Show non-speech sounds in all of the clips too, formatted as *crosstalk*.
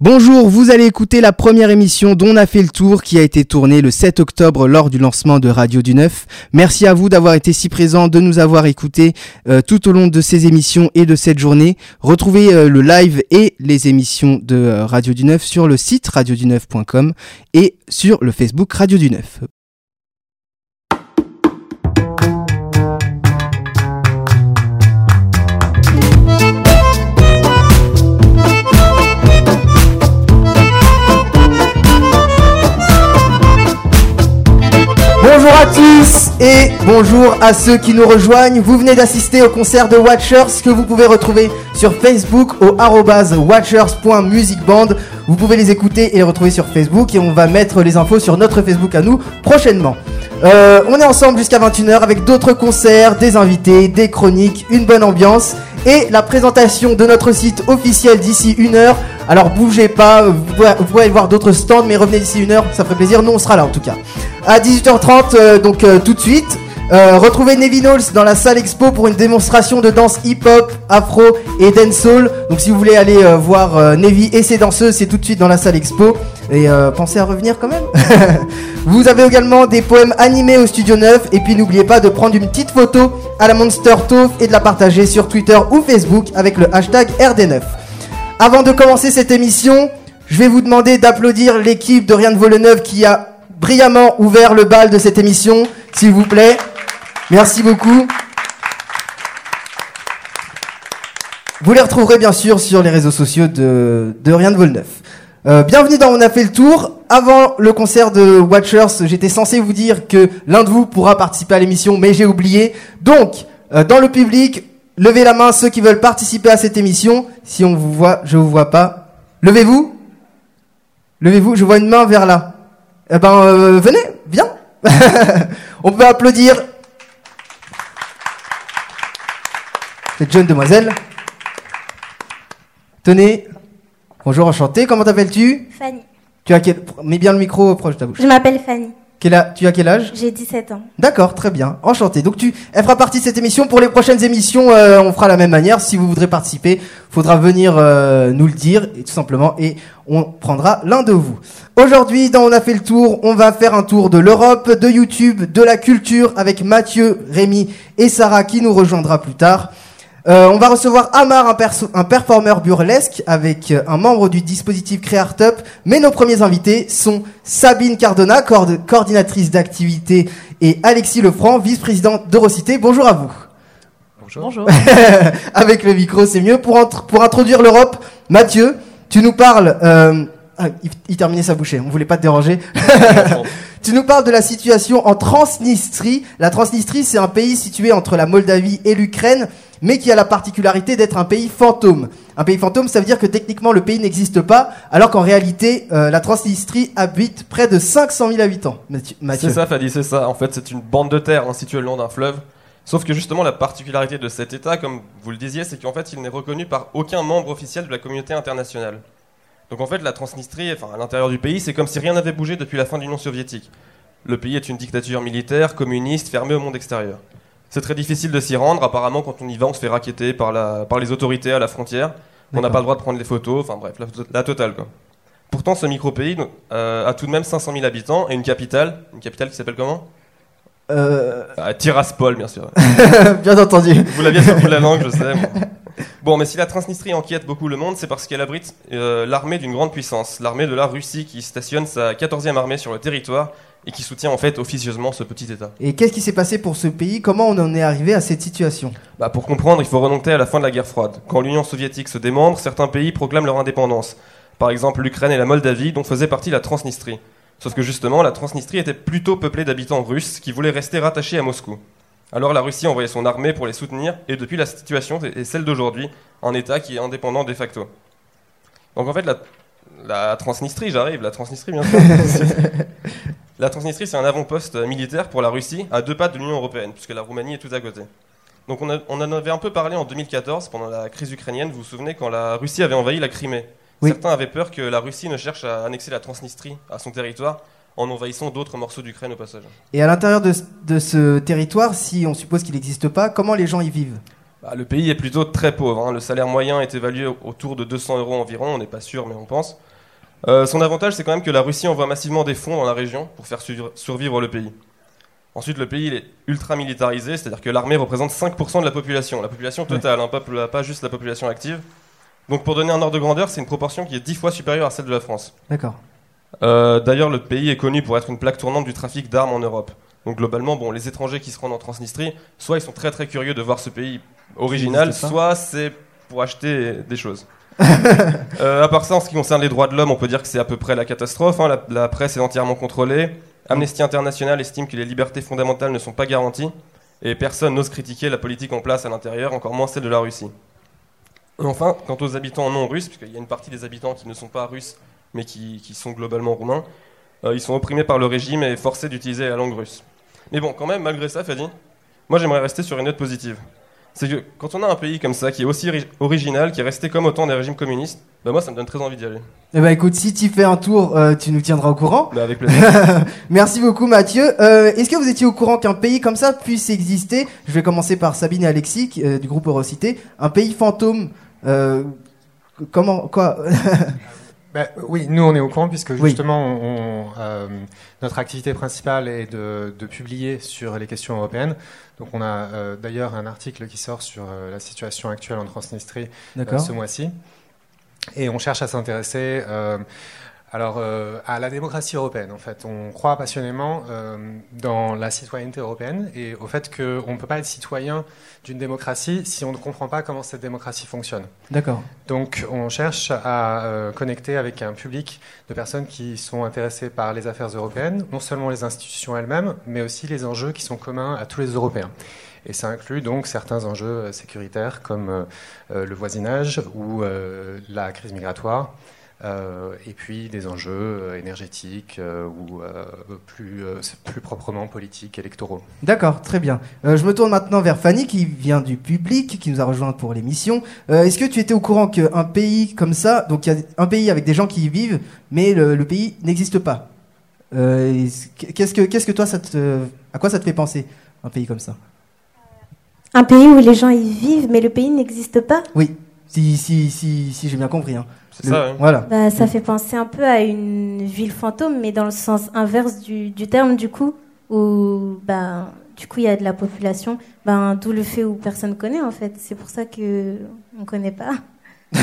Bonjour, vous allez écouter la première émission dont on a fait le tour qui a été tournée le 7 octobre lors du lancement de Radio du Neuf. Merci à vous d'avoir été si présents, de nous avoir écoutés euh, tout au long de ces émissions et de cette journée. Retrouvez euh, le live et les émissions de euh, Radio du Neuf sur le site radioduneuf.com et sur le Facebook Radio du Neuf. Bonjour à tous et bonjour à ceux qui nous rejoignent. Vous venez d'assister au concert de Watchers que vous pouvez retrouver sur Facebook au watchers.musicband. Vous pouvez les écouter et les retrouver sur Facebook et on va mettre les infos sur notre Facebook à nous prochainement. Euh, on est ensemble jusqu'à 21h avec d'autres concerts, des invités, des chroniques, une bonne ambiance et la présentation de notre site officiel d'ici une heure. Alors bougez pas, vous pouvez, aller voir d'autres stands mais revenez d'ici une heure, ça ferait plaisir, nous on sera là en tout cas. À 18h30, euh, donc euh, tout de suite, euh, retrouvez Nevin Halls dans la salle expo pour une démonstration de danse hip-hop, afro et dancehall. Donc si vous voulez aller euh, voir euh, Nevi et ses danseuses, c'est tout de suite dans la salle expo. Et euh, pensez à revenir quand même. *laughs* vous avez également des poèmes animés au studio 9. Et puis n'oubliez pas de prendre une petite photo à la Monster Taupe et de la partager sur Twitter ou Facebook avec le hashtag RD9. Avant de commencer cette émission, je vais vous demander d'applaudir l'équipe de Rien de vaut le Neuf qui a brillamment ouvert le bal de cette émission, s'il vous plaît. Merci beaucoup. Vous les retrouverez bien sûr sur les réseaux sociaux de, de Rien de Volneuf. Euh, bienvenue dans On a fait le tour. Avant le concert de Watchers, j'étais censé vous dire que l'un de vous pourra participer à l'émission, mais j'ai oublié. Donc, euh, dans le public, levez la main ceux qui veulent participer à cette émission. Si on vous voit, je vous vois pas. Levez-vous. Levez-vous, je vois une main vers là. Eh ben, euh, venez, viens. *laughs* on peut applaudir cette jeune demoiselle. Tenez. Bonjour, enchanté. Comment t'appelles-tu Fanny. Tu as quel... Mets bien le micro proche de ta bouche. Je m'appelle Fanny. Quel a- Tu as quel âge J'ai 17 ans. D'accord, très bien. Enchanté. Donc tu, elle fera partie de cette émission. Pour les prochaines émissions, euh, on fera la même manière. Si vous voudrez participer, faudra venir euh, nous le dire, et tout simplement, et on prendra l'un de vous. Aujourd'hui, dans On a fait le tour, on va faire un tour de l'Europe, de YouTube, de la culture, avec Mathieu, Rémi et Sarah qui nous rejoindra plus tard. Euh, on va recevoir Amar, un, perso- un performeur burlesque, avec euh, un membre du dispositif Créartup. Mais nos premiers invités sont Sabine Cardona, coord- coordinatrice d'activité, et Alexis Lefranc, vice-président d'Eurocité. Bonjour à vous. Bonjour. *laughs* avec le micro, c'est mieux. Pour, entre- pour introduire l'Europe, Mathieu, tu nous parles... euh, ah, il, il terminait sa bouchée, on voulait pas te déranger. Tu nous parles de la situation en Transnistrie. La Transnistrie, c'est un pays situé entre la Moldavie et l'Ukraine, mais qui a la particularité d'être un pays fantôme. Un pays fantôme, ça veut dire que techniquement le pays n'existe pas, alors qu'en réalité, euh, la Transnistrie habite près de 500 000 habitants. Mathieu. C'est ça, Fadi, c'est ça. En fait, c'est une bande de terre située le long d'un fleuve. Sauf que justement, la particularité de cet État, comme vous le disiez, c'est qu'en fait, il n'est reconnu par aucun membre officiel de la communauté internationale. Donc en fait, la Transnistrie, enfin à l'intérieur du pays, c'est comme si rien n'avait bougé depuis la fin de l'Union soviétique. Le pays est une dictature militaire, communiste, fermée au monde extérieur. C'est très difficile de s'y rendre. Apparemment, quand on y va, on se fait raqueter par, la, par les autorités à la frontière. On n'a pas le droit de prendre les photos. Enfin bref, la, la totale quoi. Pourtant, ce micro-pays euh, a tout de même 500 000 habitants et une capitale. Une capitale qui s'appelle comment? Euh, ah, Tiraspol, bien sûr. *laughs* bien entendu. Vous l'aviez sur la langue, je sais. Bon. *laughs* Bon, mais si la Transnistrie inquiète beaucoup le monde, c'est parce qu'elle abrite euh, l'armée d'une grande puissance, l'armée de la Russie qui stationne sa 14e armée sur le territoire et qui soutient en fait officieusement ce petit État. Et qu'est-ce qui s'est passé pour ce pays? Comment on en est arrivé à cette situation? Bah, pour comprendre, il faut remonter à la fin de la guerre froide. Quand l'Union soviétique se démembre, certains pays proclament leur indépendance. Par exemple, l'Ukraine et la Moldavie, dont faisait partie la Transnistrie. Sauf que justement, la Transnistrie était plutôt peuplée d'habitants russes qui voulaient rester rattachés à Moscou. Alors la Russie a envoyé son armée pour les soutenir, et depuis la situation est celle d'aujourd'hui, un État qui est indépendant de facto. Donc en fait, la, la Transnistrie, j'arrive, la Transnistrie bien sûr. *laughs* la Transnistrie, c'est un avant-poste militaire pour la Russie, à deux pas de l'Union Européenne, puisque la Roumanie est tout à côté. Donc on, a- on en avait un peu parlé en 2014, pendant la crise ukrainienne, vous vous souvenez, quand la Russie avait envahi la Crimée. Oui. Certains avaient peur que la Russie ne cherche à annexer la Transnistrie à son territoire en envahissant d'autres morceaux d'Ukraine au passage. Et à l'intérieur de, ce- de ce territoire, si on suppose qu'il n'existe pas, comment les gens y vivent? Bah, le pays est plutôt très pauvre. hein. Le salaire moyen est évalué au- autour de 200 euros environ. On n'est pas sûr, mais on pense. Euh, son avantage, c'est quand même que la Russie envoie massivement des fonds dans la région pour faire survivre- survivre le pays. Ensuite, le pays il est ultra militarisé, c'est-à-dire que l'armée représente 5% de la population, la population totale, hein, pas, pas juste la population active. Donc, pour donner un ordre de grandeur, c'est une proportion qui est 10 fois supérieure à celle de la France. D'accord. Euh, D'ailleurs, le pays est connu pour être une plaque tournante du trafic d'armes en Europe. Donc globalement, bon, les étrangers qui se rendent en Transnistrie, soit ils sont très très curieux de voir ce pays original, soit c'est pour acheter des choses. *laughs* Euh, à part ça, en ce qui concerne les droits de l'homme, on peut dire que c'est à peu près la catastrophe. hein. La, la presse est entièrement contrôlée. Amnesty International estime que les libertés fondamentales ne sont pas garanties. Et personne n'ose critiquer la politique en place à l'intérieur, encore moins celle de la Russie. Et enfin, quant aux habitants non russes, puisqu'il y a une partie des habitants qui ne sont pas russes, mais qui, qui sont globalement roumains, euh, ils sont opprimés par le régime et forcés d'utiliser la langue russe. Mais bon, quand même, malgré ça, Fadi, moi j'aimerais rester sur une note positive. C'est que quand on a un pays comme ça, qui est aussi ori- original, qui est resté comme au temps des régimes communistes, bah moi ça me donne très envie d'y aller. Eh ben écoute, si tu fais un tour, euh, tu nous tiendras au courant. Bah avec plaisir. *laughs* Merci beaucoup Mathieu. Euh, Est-ce que vous étiez au courant qu'un pays comme ça puisse exister? Je vais commencer par Sabine et Alexis euh, du groupe Eurocité. Un pays fantôme. comment quoi? *laughs* Ben, oui, nous on est au courant puisque Oui. justement on- euh, notre activité principale est de, de publier sur les questions européennes. Donc on a euh, d'ailleurs un article qui sort sur euh, la situation actuelle en Transnistrie ce mois-ci. Et on cherche à s'intéresser alors, euh, à la démocratie européenne. En fait, on croit passionnément euh, dans la citoyenneté européenne et au fait qu'on ne peut pas être citoyen d'une démocratie si on ne comprend pas comment cette démocratie fonctionne. D'accord. Donc, on cherche à euh, connecter avec un public de personnes qui sont intéressées par les affaires européennes, non seulement les institutions elles-mêmes, mais aussi les enjeux qui sont communs à tous les Européens. Et ça inclut donc certains enjeux sécuritaires comme le voisinage ou la crise migratoire, et puis des enjeux euh, énergétiques euh, ou euh, plus, euh, plus proprement politiques, électoraux. D'accord, très bien. Euh, je me tourne maintenant vers Fanny qui vient du public, qui nous a rejoint pour l'émission. Euh, Est-ce que tu étais au courant qu'un pays comme ça, donc il y a un pays avec des gens qui y vivent, mais le, le pays n'existe pas? Euh, est-ce- Qu'est-ce que, qu'est-ce que toi, ça te, à quoi ça te fait penser un pays comme ça? Un pays où les gens y vivent, mais le pays n'existe pas? Oui, si, si, si, si j'ai bien compris. Hein. C'est ça. Voilà. bah, Ça fait penser un peu à une ville fantôme, mais dans le sens inverse du, du terme, du coup, où bah, du coup il y a de la population, ben, d'où le fait où personne connaît en fait. C'est pour ça que on connaît pas. *laughs*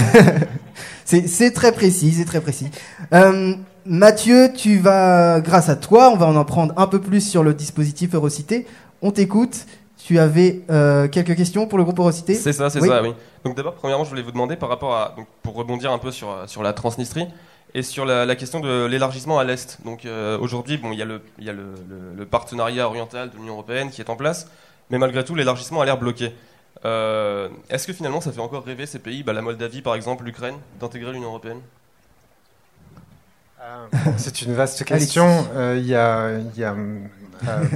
C'est c'est très précis, c'est très précis. Euh, Mathieu, tu vas, grâce à toi, on va en apprendre un peu plus sur le dispositif Eurocité. On t'écoute. Tu avais euh, quelques questions pour le groupe Eurocité C'est ça, c'est Oui. ça, oui. Donc d'abord, premièrement, je voulais vous demander par rapport à, donc, pour rebondir un peu sur, sur la Transnistrie et sur la, la question de l'élargissement à l'Est. Donc euh, aujourd'hui, bon, il y a, le, il y a le, le- le partenariat oriental de l'Union Européenne qui est en place, mais malgré tout, l'élargissement a l'air bloqué. Euh, Est-ce que finalement ça fait encore rêver ces pays, bah, la Moldavie par exemple, l'Ukraine, d'intégrer l'Union Européenne? *laughs* C'est une vaste question. Euh, Il y a, il y a,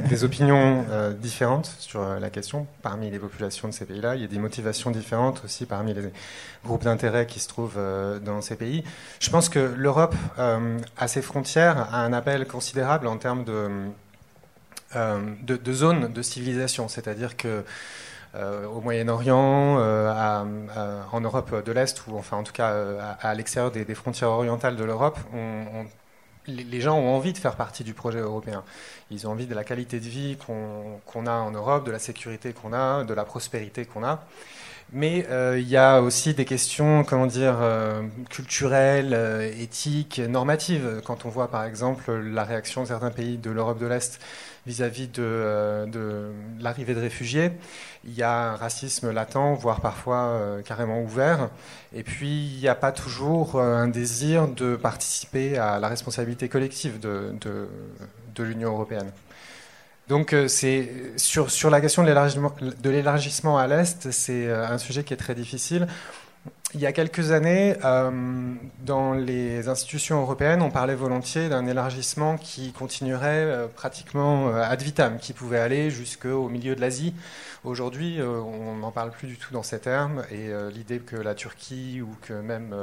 des opinions euh, différentes sur euh, la question parmi les populations de ces pays-là. Il y a des motivations différentes aussi parmi les groupes d'intérêt qui se trouvent euh, dans ces pays. Je pense que l'Europe, euh, à ses frontières, a un appel considérable en termes de, euh, de, de zones de civilisation. C'est-à-dire que euh, au Moyen-Orient, euh, en Europe de l'Est, ou enfin en tout cas euh, à, l'extérieur des, frontières orientales de l'Europe, on- les, gens ont envie de faire partie du projet européen. Ils ont envie de la qualité de vie qu'on a en Europe, de la sécurité qu'on a, de la prospérité qu'on a. Mais euh, il y a aussi des questions, comment dire, euh, culturelles, euh, éthiques, normatives. Quand on voit par exemple la réaction de certains pays de l'Europe de l'Est vis-à-vis de, de l'arrivée de réfugiés, il y a un racisme latent, voire parfois carrément ouvert. Et puis, il n'y a pas toujours un désir de participer à la responsabilité collective de l'Union européenne. Donc, euh, c'est sur, sur la question de l'élargissement- à l'Est, c'est euh, un sujet qui est très difficile. Il y a quelques années, euh, dans les institutions européennes, on parlait volontiers d'un élargissement qui continuerait pratiquement ad vitam, qui pouvait aller jusqu'au milieu de l'Asie. Aujourd'hui, on n'en parle plus du tout dans ces termes, et l'idée que la Turquie ou que même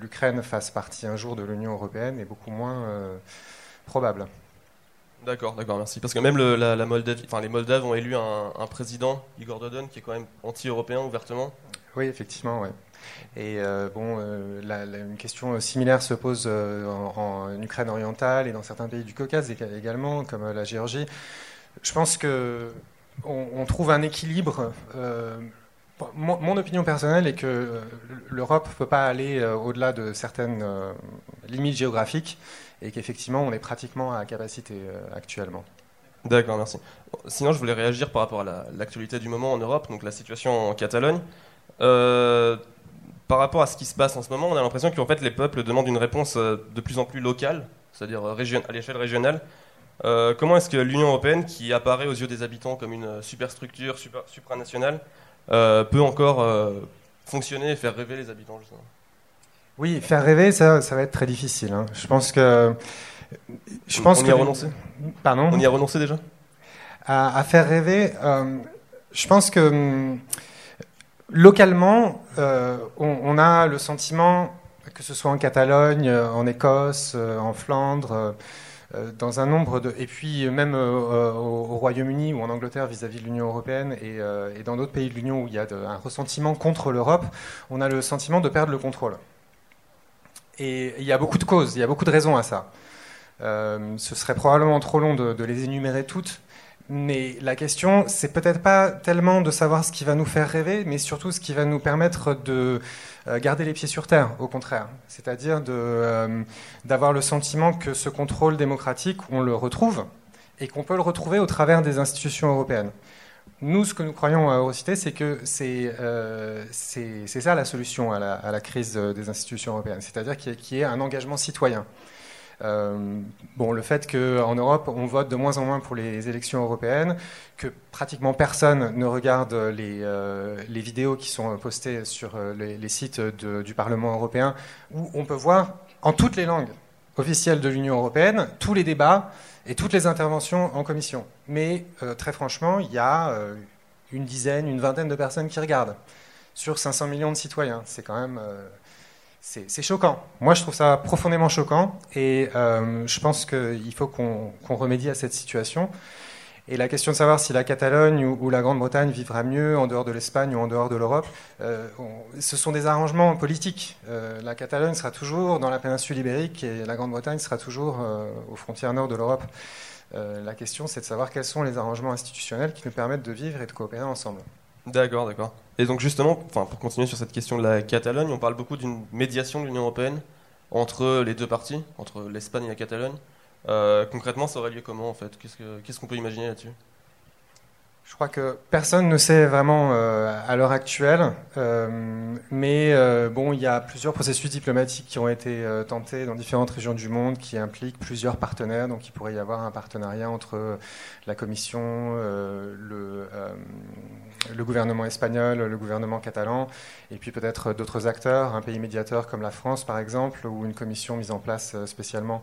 l'Ukraine fasse partie un jour de l'Union européenne est beaucoup moins probable. D'accord, d'accord, merci. Parce que même les Moldaves ont élu un, président, Igor Dodon, qui est quand même anti-européen ouvertement. Oui, effectivement, ouais. Et euh, bon, euh, une question similaire se pose euh, en, Ukraine orientale et dans certains pays du Caucase également, comme la Géorgie. Je pense que on, trouve un équilibre. Mon, opinion personnelle est que l'Europe ne peut pas aller au-delà de certaines limites géographiques et qu'effectivement on est pratiquement à capacité actuellement. D'accord, merci. Sinon, je voulais réagir par rapport à l'actualité du moment en Europe, donc la situation en Catalogne. Euh, par rapport à ce qui se passe en ce moment, on a l'impression qu'en fait les peuples demandent une réponse euh, de plus en plus locale, c'est-à-dire euh, à l'échelle régionale. comment est-ce que l'Union européenne, qui apparaît aux yeux des habitants comme une superstructure super, supranationale, peut encore fonctionner et faire rêver les habitants Oui, faire rêver, ça, ça va être très difficile. Hein. Je pense que. Je pense on y a renoncé? Pardon? On y a renoncé déjà? À, à, faire rêver, je pense que hum, Localement, euh, on, a le sentiment, que ce soit en Catalogne, euh, en Écosse, euh, en Flandre, dans un nombre de... Et puis même au, Royaume-Uni ou en Angleterre vis-à-vis de l'Union européenne et, dans d'autres pays de l'Union où il y a un ressentiment contre l'Europe, on a le sentiment de perdre le contrôle. Et il y a beaucoup de causes, il y a beaucoup de raisons à ça. ce serait probablement trop long de les énumérer toutes, mais la question, c'est peut-être pas tellement de savoir ce qui va nous faire rêver, mais surtout ce qui va nous permettre de euh, garder les pieds sur terre, au contraire. C'est-à-dire euh, d'avoir le sentiment que ce contrôle démocratique, on le retrouve et qu'on peut le retrouver au travers des institutions européennes. Nous, ce que nous croyons à Eurocité, c'est que c'est euh, ça la solution à la, à la, crise des institutions européennes, c'est-à-dire qu'il y, ait un engagement citoyen. Euh, bon, le fait qu'en Europe, on vote de moins en moins pour les élections européennes, que pratiquement personne ne regarde les, euh, les vidéos qui sont postées sur euh, les, sites du Parlement européen, où on peut voir en toutes les langues officielles de l'Union européenne tous les débats et toutes les interventions en commission. Mais très franchement, il y a une dizaine, une vingtaine de personnes qui regardent sur 500 millions de citoyens. C'est quand même c'est choquant. Moi, je trouve ça profondément choquant et euh, je pense qu'il faut qu'on remédie à cette situation. Et la question de savoir si la Catalogne ou, la Grande-Bretagne vivra mieux en dehors de l'Espagne ou en dehors de l'Europe, euh, ce sont des arrangements politiques. Euh, la Catalogne sera toujours dans la péninsule ibérique et la Grande-Bretagne sera toujours aux frontières nord de l'Europe. la question, c'est de savoir quels sont les arrangements institutionnels qui nous permettent de vivre et de coopérer ensemble. D'accord, d'accord. Et donc justement, pour continuer sur cette question de la Catalogne, on parle beaucoup d'une médiation de l'Union européenne entre les deux parties, entre l'Espagne et la Catalogne. Euh, concrètement, ça aurait lieu comment en fait? Qu'est-ce qu'on peut imaginer là-dessus? Je crois que personne ne sait vraiment euh, à l'heure actuelle, euh, mais bon, il y a plusieurs processus diplomatiques qui ont été tentés dans différentes régions du monde qui impliquent plusieurs partenaires. Donc, il pourrait y avoir un partenariat entre la Commission, le, gouvernement espagnol, le gouvernement catalan, et puis peut-être d'autres acteurs, un pays médiateur comme la France par exemple, ou une commission mise en place euh, spécialement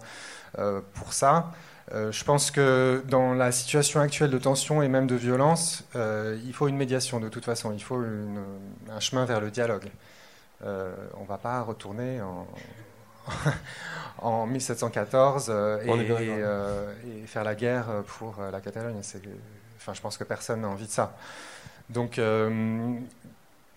euh, pour ça. Euh, je pense que dans la situation actuelle de tension et même de violence, il faut une médiation de toute façon, il faut un chemin vers le dialogue. on ne va pas retourner en, *laughs* en 1714 et, et, faire la guerre pour la Catalogne. Enfin, je pense que personne n'a envie de ça. Donc, euh,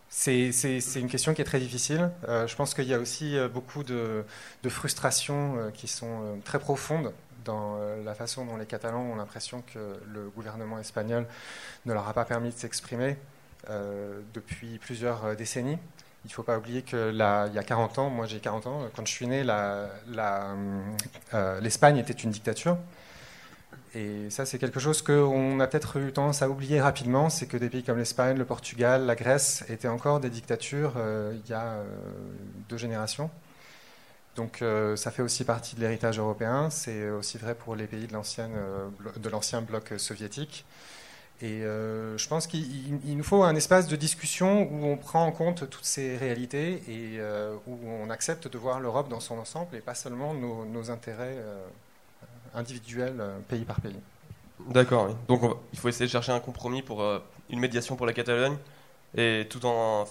c'est une question qui est très difficile. Euh, je pense qu'il y a aussi euh, beaucoup de, frustrations qui sont très profondes dans la façon dont les Catalans ont l'impression que le gouvernement espagnol ne leur a pas permis de s'exprimer depuis plusieurs décennies. Il ne faut pas oublier qu'il y a 40 ans, moi j'ai 40 ans, quand je suis né, l'Espagne était une dictature. Et ça, c'est quelque chose qu'on a peut-être eu tendance à oublier rapidement, c'est que des pays comme l'Espagne, le Portugal, la Grèce étaient encore des dictatures euh, il y a euh, deux générations. Donc euh, ça fait aussi partie de l'héritage européen, c'est aussi vrai pour les pays de l'ancien bloc soviétique. Et je pense qu'il nous faut un espace de discussion où on prend en compte toutes ces réalités et où on accepte de voir l'Europe dans son ensemble et pas seulement nos, intérêts individuelle, euh, pays par pays. D'accord, donc il faut essayer de chercher un compromis pour euh, une médiation pour la Catalogne, et tout en,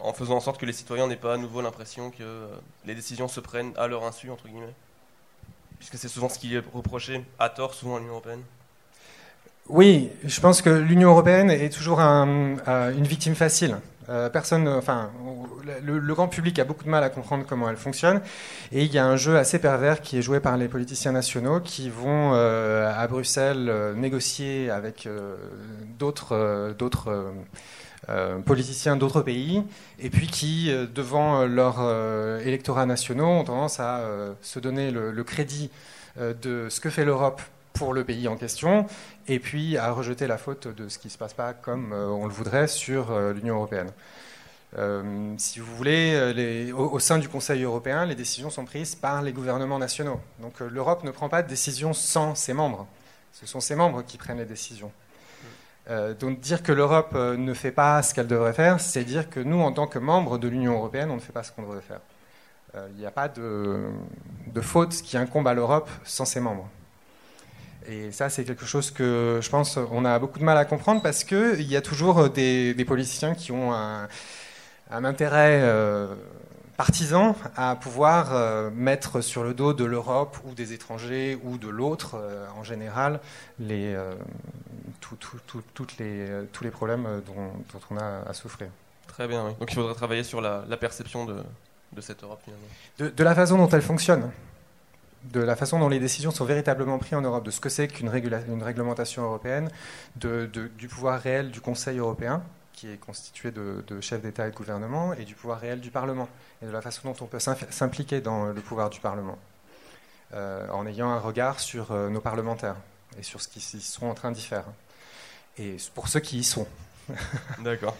en faisant en sorte que les citoyens n'aient pas à nouveau l'impression que euh, les décisions se prennent à leur insu, entre guillemets. puisque c'est souvent ce qui est reproché à tort souvent à l'Union européenne Oui, je pense que l'Union européenne est toujours un, une victime facile. Euh, personne, enfin, le, grand public a beaucoup de mal à comprendre comment elle fonctionne, et il y a un jeu assez pervers qui est joué par les politiciens nationaux qui vont euh, à Bruxelles euh, négocier avec d'autres, d'autres politiciens d'autres pays, et puis qui, devant leurs électorats nationaux, ont tendance à se donner le crédit de ce que fait l'Europe pour le pays en question, et puis à rejeter la faute de ce qui ne se passe pas comme euh, on le voudrait sur euh, l'Union européenne. Euh, si vous voulez, les, au, sein du Conseil européen, les décisions sont prises par les gouvernements nationaux. Donc l'Europe ne prend pas de décisions sans ses membres. Ce sont ses membres qui prennent les décisions. Donc dire que l'Europe ne fait pas ce qu'elle devrait faire, c'est dire que nous, en tant que membres de l'Union européenne, on ne fait pas ce qu'on devrait faire. Il n'y a pas de, faute qui incombe à l'Europe sans ses membres. Et ça, c'est quelque chose que je pense on a beaucoup de mal à comprendre parce qu'il y a toujours des, politiciens qui ont un, intérêt euh, partisan à pouvoir euh, mettre sur le dos de l'Europe ou des étrangers ou de l'autre, euh, en général, les, toutes les, tous les problèmes dont, on a à souffrir. Très bien, donc il faudrait travailler sur la, perception de, cette Europe finalement. de la façon dont elle fonctionne. De la façon dont les décisions sont véritablement prises en Europe, de ce que c'est qu'une réglementation européenne, du pouvoir réel du Conseil européen, qui est constitué de, chefs d'État et de gouvernement, et du pouvoir réel du Parlement, et de la façon dont on peut s'impliquer dans le pouvoir du Parlement, euh, en ayant un regard sur euh, nos parlementaires et sur ce qu'ils sont en train d'y faire, et pour ceux qui y sont. *laughs* D'accord.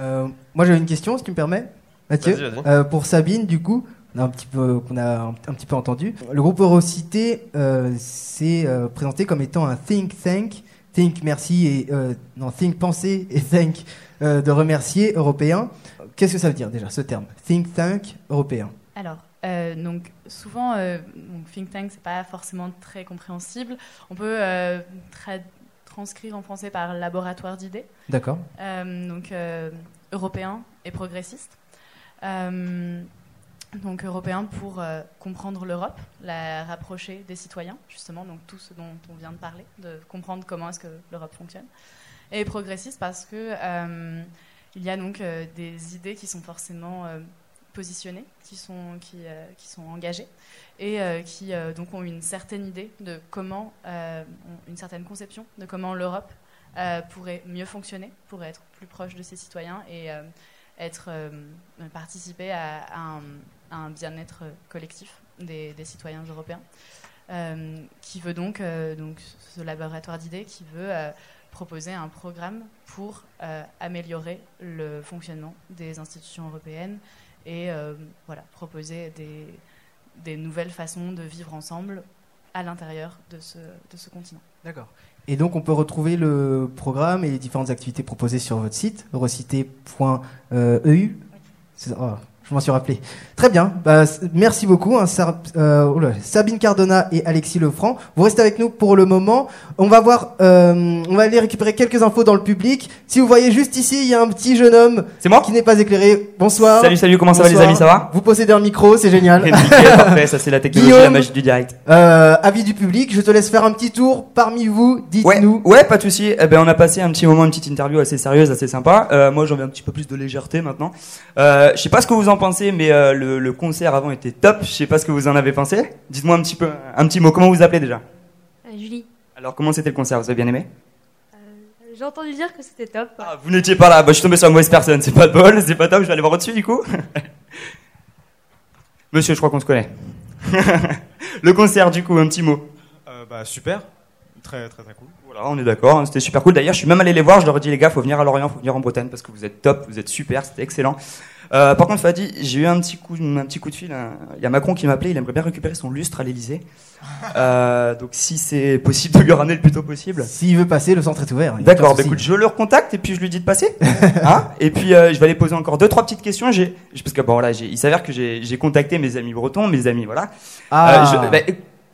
Euh, moi j'avais une question, si tu me permets, Mathieu. pour Sabine, du coup, un petit peu qu'on a un, petit peu entendu. Le groupe Eurocité euh, s'est euh, présenté comme étant un think tank, think merci et euh, non think penser et thank de remercier européen. Qu'est-ce que ça veut dire déjà ce terme? Think tank européen Alors donc souvent donc, think tank c'est pas forcément très compréhensible. On peut transcrire en français par laboratoire d'idées. D'accord. donc européen et progressiste donc européen pour euh, comprendre l'Europe, la rapprocher des citoyens, justement, donc tout ce dont on vient de parler, de comprendre comment est-ce que l'Europe fonctionne, et progressiste parce que euh, il y a donc euh, des idées qui sont forcément positionnées, qui sont qui, sont engagées et qui donc ont une certaine idée de comment, une certaine conception de comment l'Europe pourrait mieux fonctionner, pourrait être plus proche de ses citoyens et être participer à un bien-être collectif des, citoyens européens, euh, qui veut donc, euh, ce laboratoire d'idées, qui veut euh, proposer un programme pour améliorer le fonctionnement des institutions européennes et voilà, proposer des, des nouvelles façons de vivre ensemble à l'intérieur de ce, de ce continent. D'accord. Et donc on peut retrouver le programme et les différentes activités proposées sur votre site, eurocité.eu. Je m'en suis rappelé. Très bien. Bah, merci beaucoup, hein, euh, Sabine Cardona et Alexis Lefranc. Vous restez avec nous pour le moment. On va voir, euh, on va aller récupérer quelques infos dans le public. Si vous voyez juste ici, il y a un petit jeune homme. C'est moi Qui n'est pas éclairé. Bonsoir. Salut, salut. Comment ça va les amis Ça va Vous possédez un micro, c'est génial. *laughs* parfait. Ça c'est la technologie, la magie du direct. Euh, avis du public. Je te laisse faire un petit tour parmi vous. Dites-nous. Ouais, ouais, pas de souci. Eh ben, on a passé un petit moment, une petite interview assez sérieuse, assez sympa. Moi, j'en veux un petit peu plus de légèreté maintenant. Je sais pas ce que vous en pensez, mais euh, le, concert avant était top. Je sais pas ce que vous en avez pensé. Dites-moi un petit peu, un petit mot. Comment vous appelez déjà? Euh, Julie. Alors, comment c'était le concert? Vous avez bien aimé? Euh, J'ai entendu dire que c'était top. Ah, vous n'étiez pas là. Bah, je suis tombé sur la mauvaise personne. C'est pas de bol, c'est pas top. Je vais aller voir au-dessus du coup. *laughs* Monsieur, je crois qu'on se connaît. *laughs* le concert, du coup, un petit mot. bah, super. Très, très, très cool. Voilà, on est d'accord. Hein, c'était super cool. D'ailleurs, je suis même allé les voir. Je leur ai dit, les gars, faut venir à Lorient, faut venir en Bretagne parce que vous êtes top, vous êtes super, c'était excellent. Euh, par contre, Fadi, j'ai eu un petit coup, un petit coup de fil. Hein. Il y a Macron qui m'a appelé. Il aimerait bien récupérer son lustre à l'Elysée. *laughs* Euh, donc, si c'est possible de lui ramener le plus tôt possible. S'il veut passer, le centre est ouvert. D'accord. Bah, écoute, je le recontacte et puis je lui dis de passer. *laughs* hein et puis, euh, je vais aller poser encore deux, trois petites questions. J'ai, parce que bon, voilà, il s'avère que j'ai contacté mes amis bretons, mes amis, voilà. Ah. Je, bah,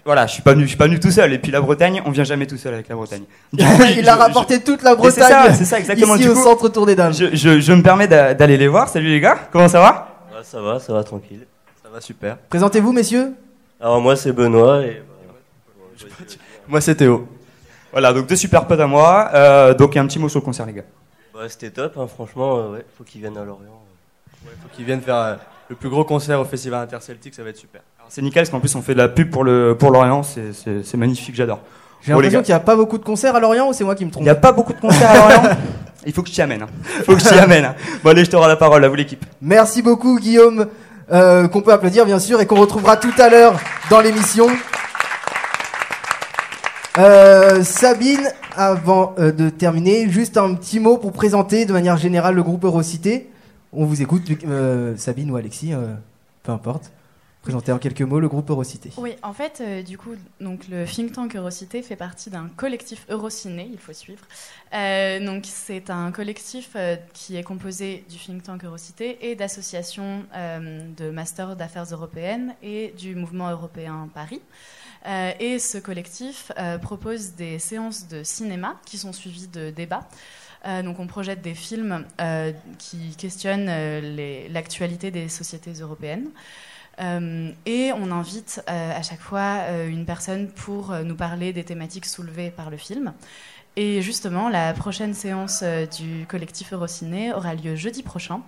voilà, je suis pas venu, je suis pas venu tout seul. Et puis la Bretagne, on vient jamais tout seul avec la Bretagne. *laughs* il a rapporté toute la Bretagne. C'est ça, exactement. Ici au centre Tour des Dames. Je, je, je me permets d'aller les voir. Salut les gars, comment ça va? Ça va, ça va tranquille. Ça va super. Présentez-vous, messieurs. Alors moi c'est Benoît et Moi, c'est Théo. Voilà, donc deux super potes à moi. Euh, donc un petit mot sur le concert, les gars. Bah, c'était top, hein, franchement, euh, ouais, faut qu'ils viennent à Lorient. Ouais, faut qu'ils viennent faire euh, le plus gros concert au Festival Interceltique, ça va être super. C'est nickel, parce qu'en plus on fait de la pub pour le pour Lorient, c'est- magnifique, j'adore. J'ai l'impression qu'il n'y a pas beaucoup de concerts à Lorient ou c'est moi qui me Il trompe n'y a pas beaucoup de concerts à Lorient. *laughs* Il faut que je t'y amène. hein. Il faut que je t'y amène. hein. Bon allez, je te rends la parole, à vous l'équipe. Merci beaucoup Guillaume, euh, qu'on peut applaudir bien sûr et qu'on retrouvera tout à l'heure dans l'émission. Euh, Sabine, avant euh, de terminer, juste un petit mot pour présenter de manière générale le groupe Eurocité. On vous écoute, Sabine ou Alexis, peu importe. Présentez en quelques mots le groupe Eurocité. Oui, en fait, euh, du coup, donc le think tank Eurocité fait partie d'un collectif Eurociné, il faut suivre. Euh, donc c'est un collectif euh, qui est composé du think tank Eurocité et d'associations de masters d'affaires européennes et du mouvement européen Paris. Et ce collectif propose des séances de cinéma qui sont suivies de débats. Donc on projette des films qui questionnent l'actualité des sociétés européennes. Euh, et on invite euh, à chaque fois euh, une personne pour nous parler des thématiques soulevées par le film. Et justement, la prochaine séance du collectif Eurociné aura lieu jeudi prochain.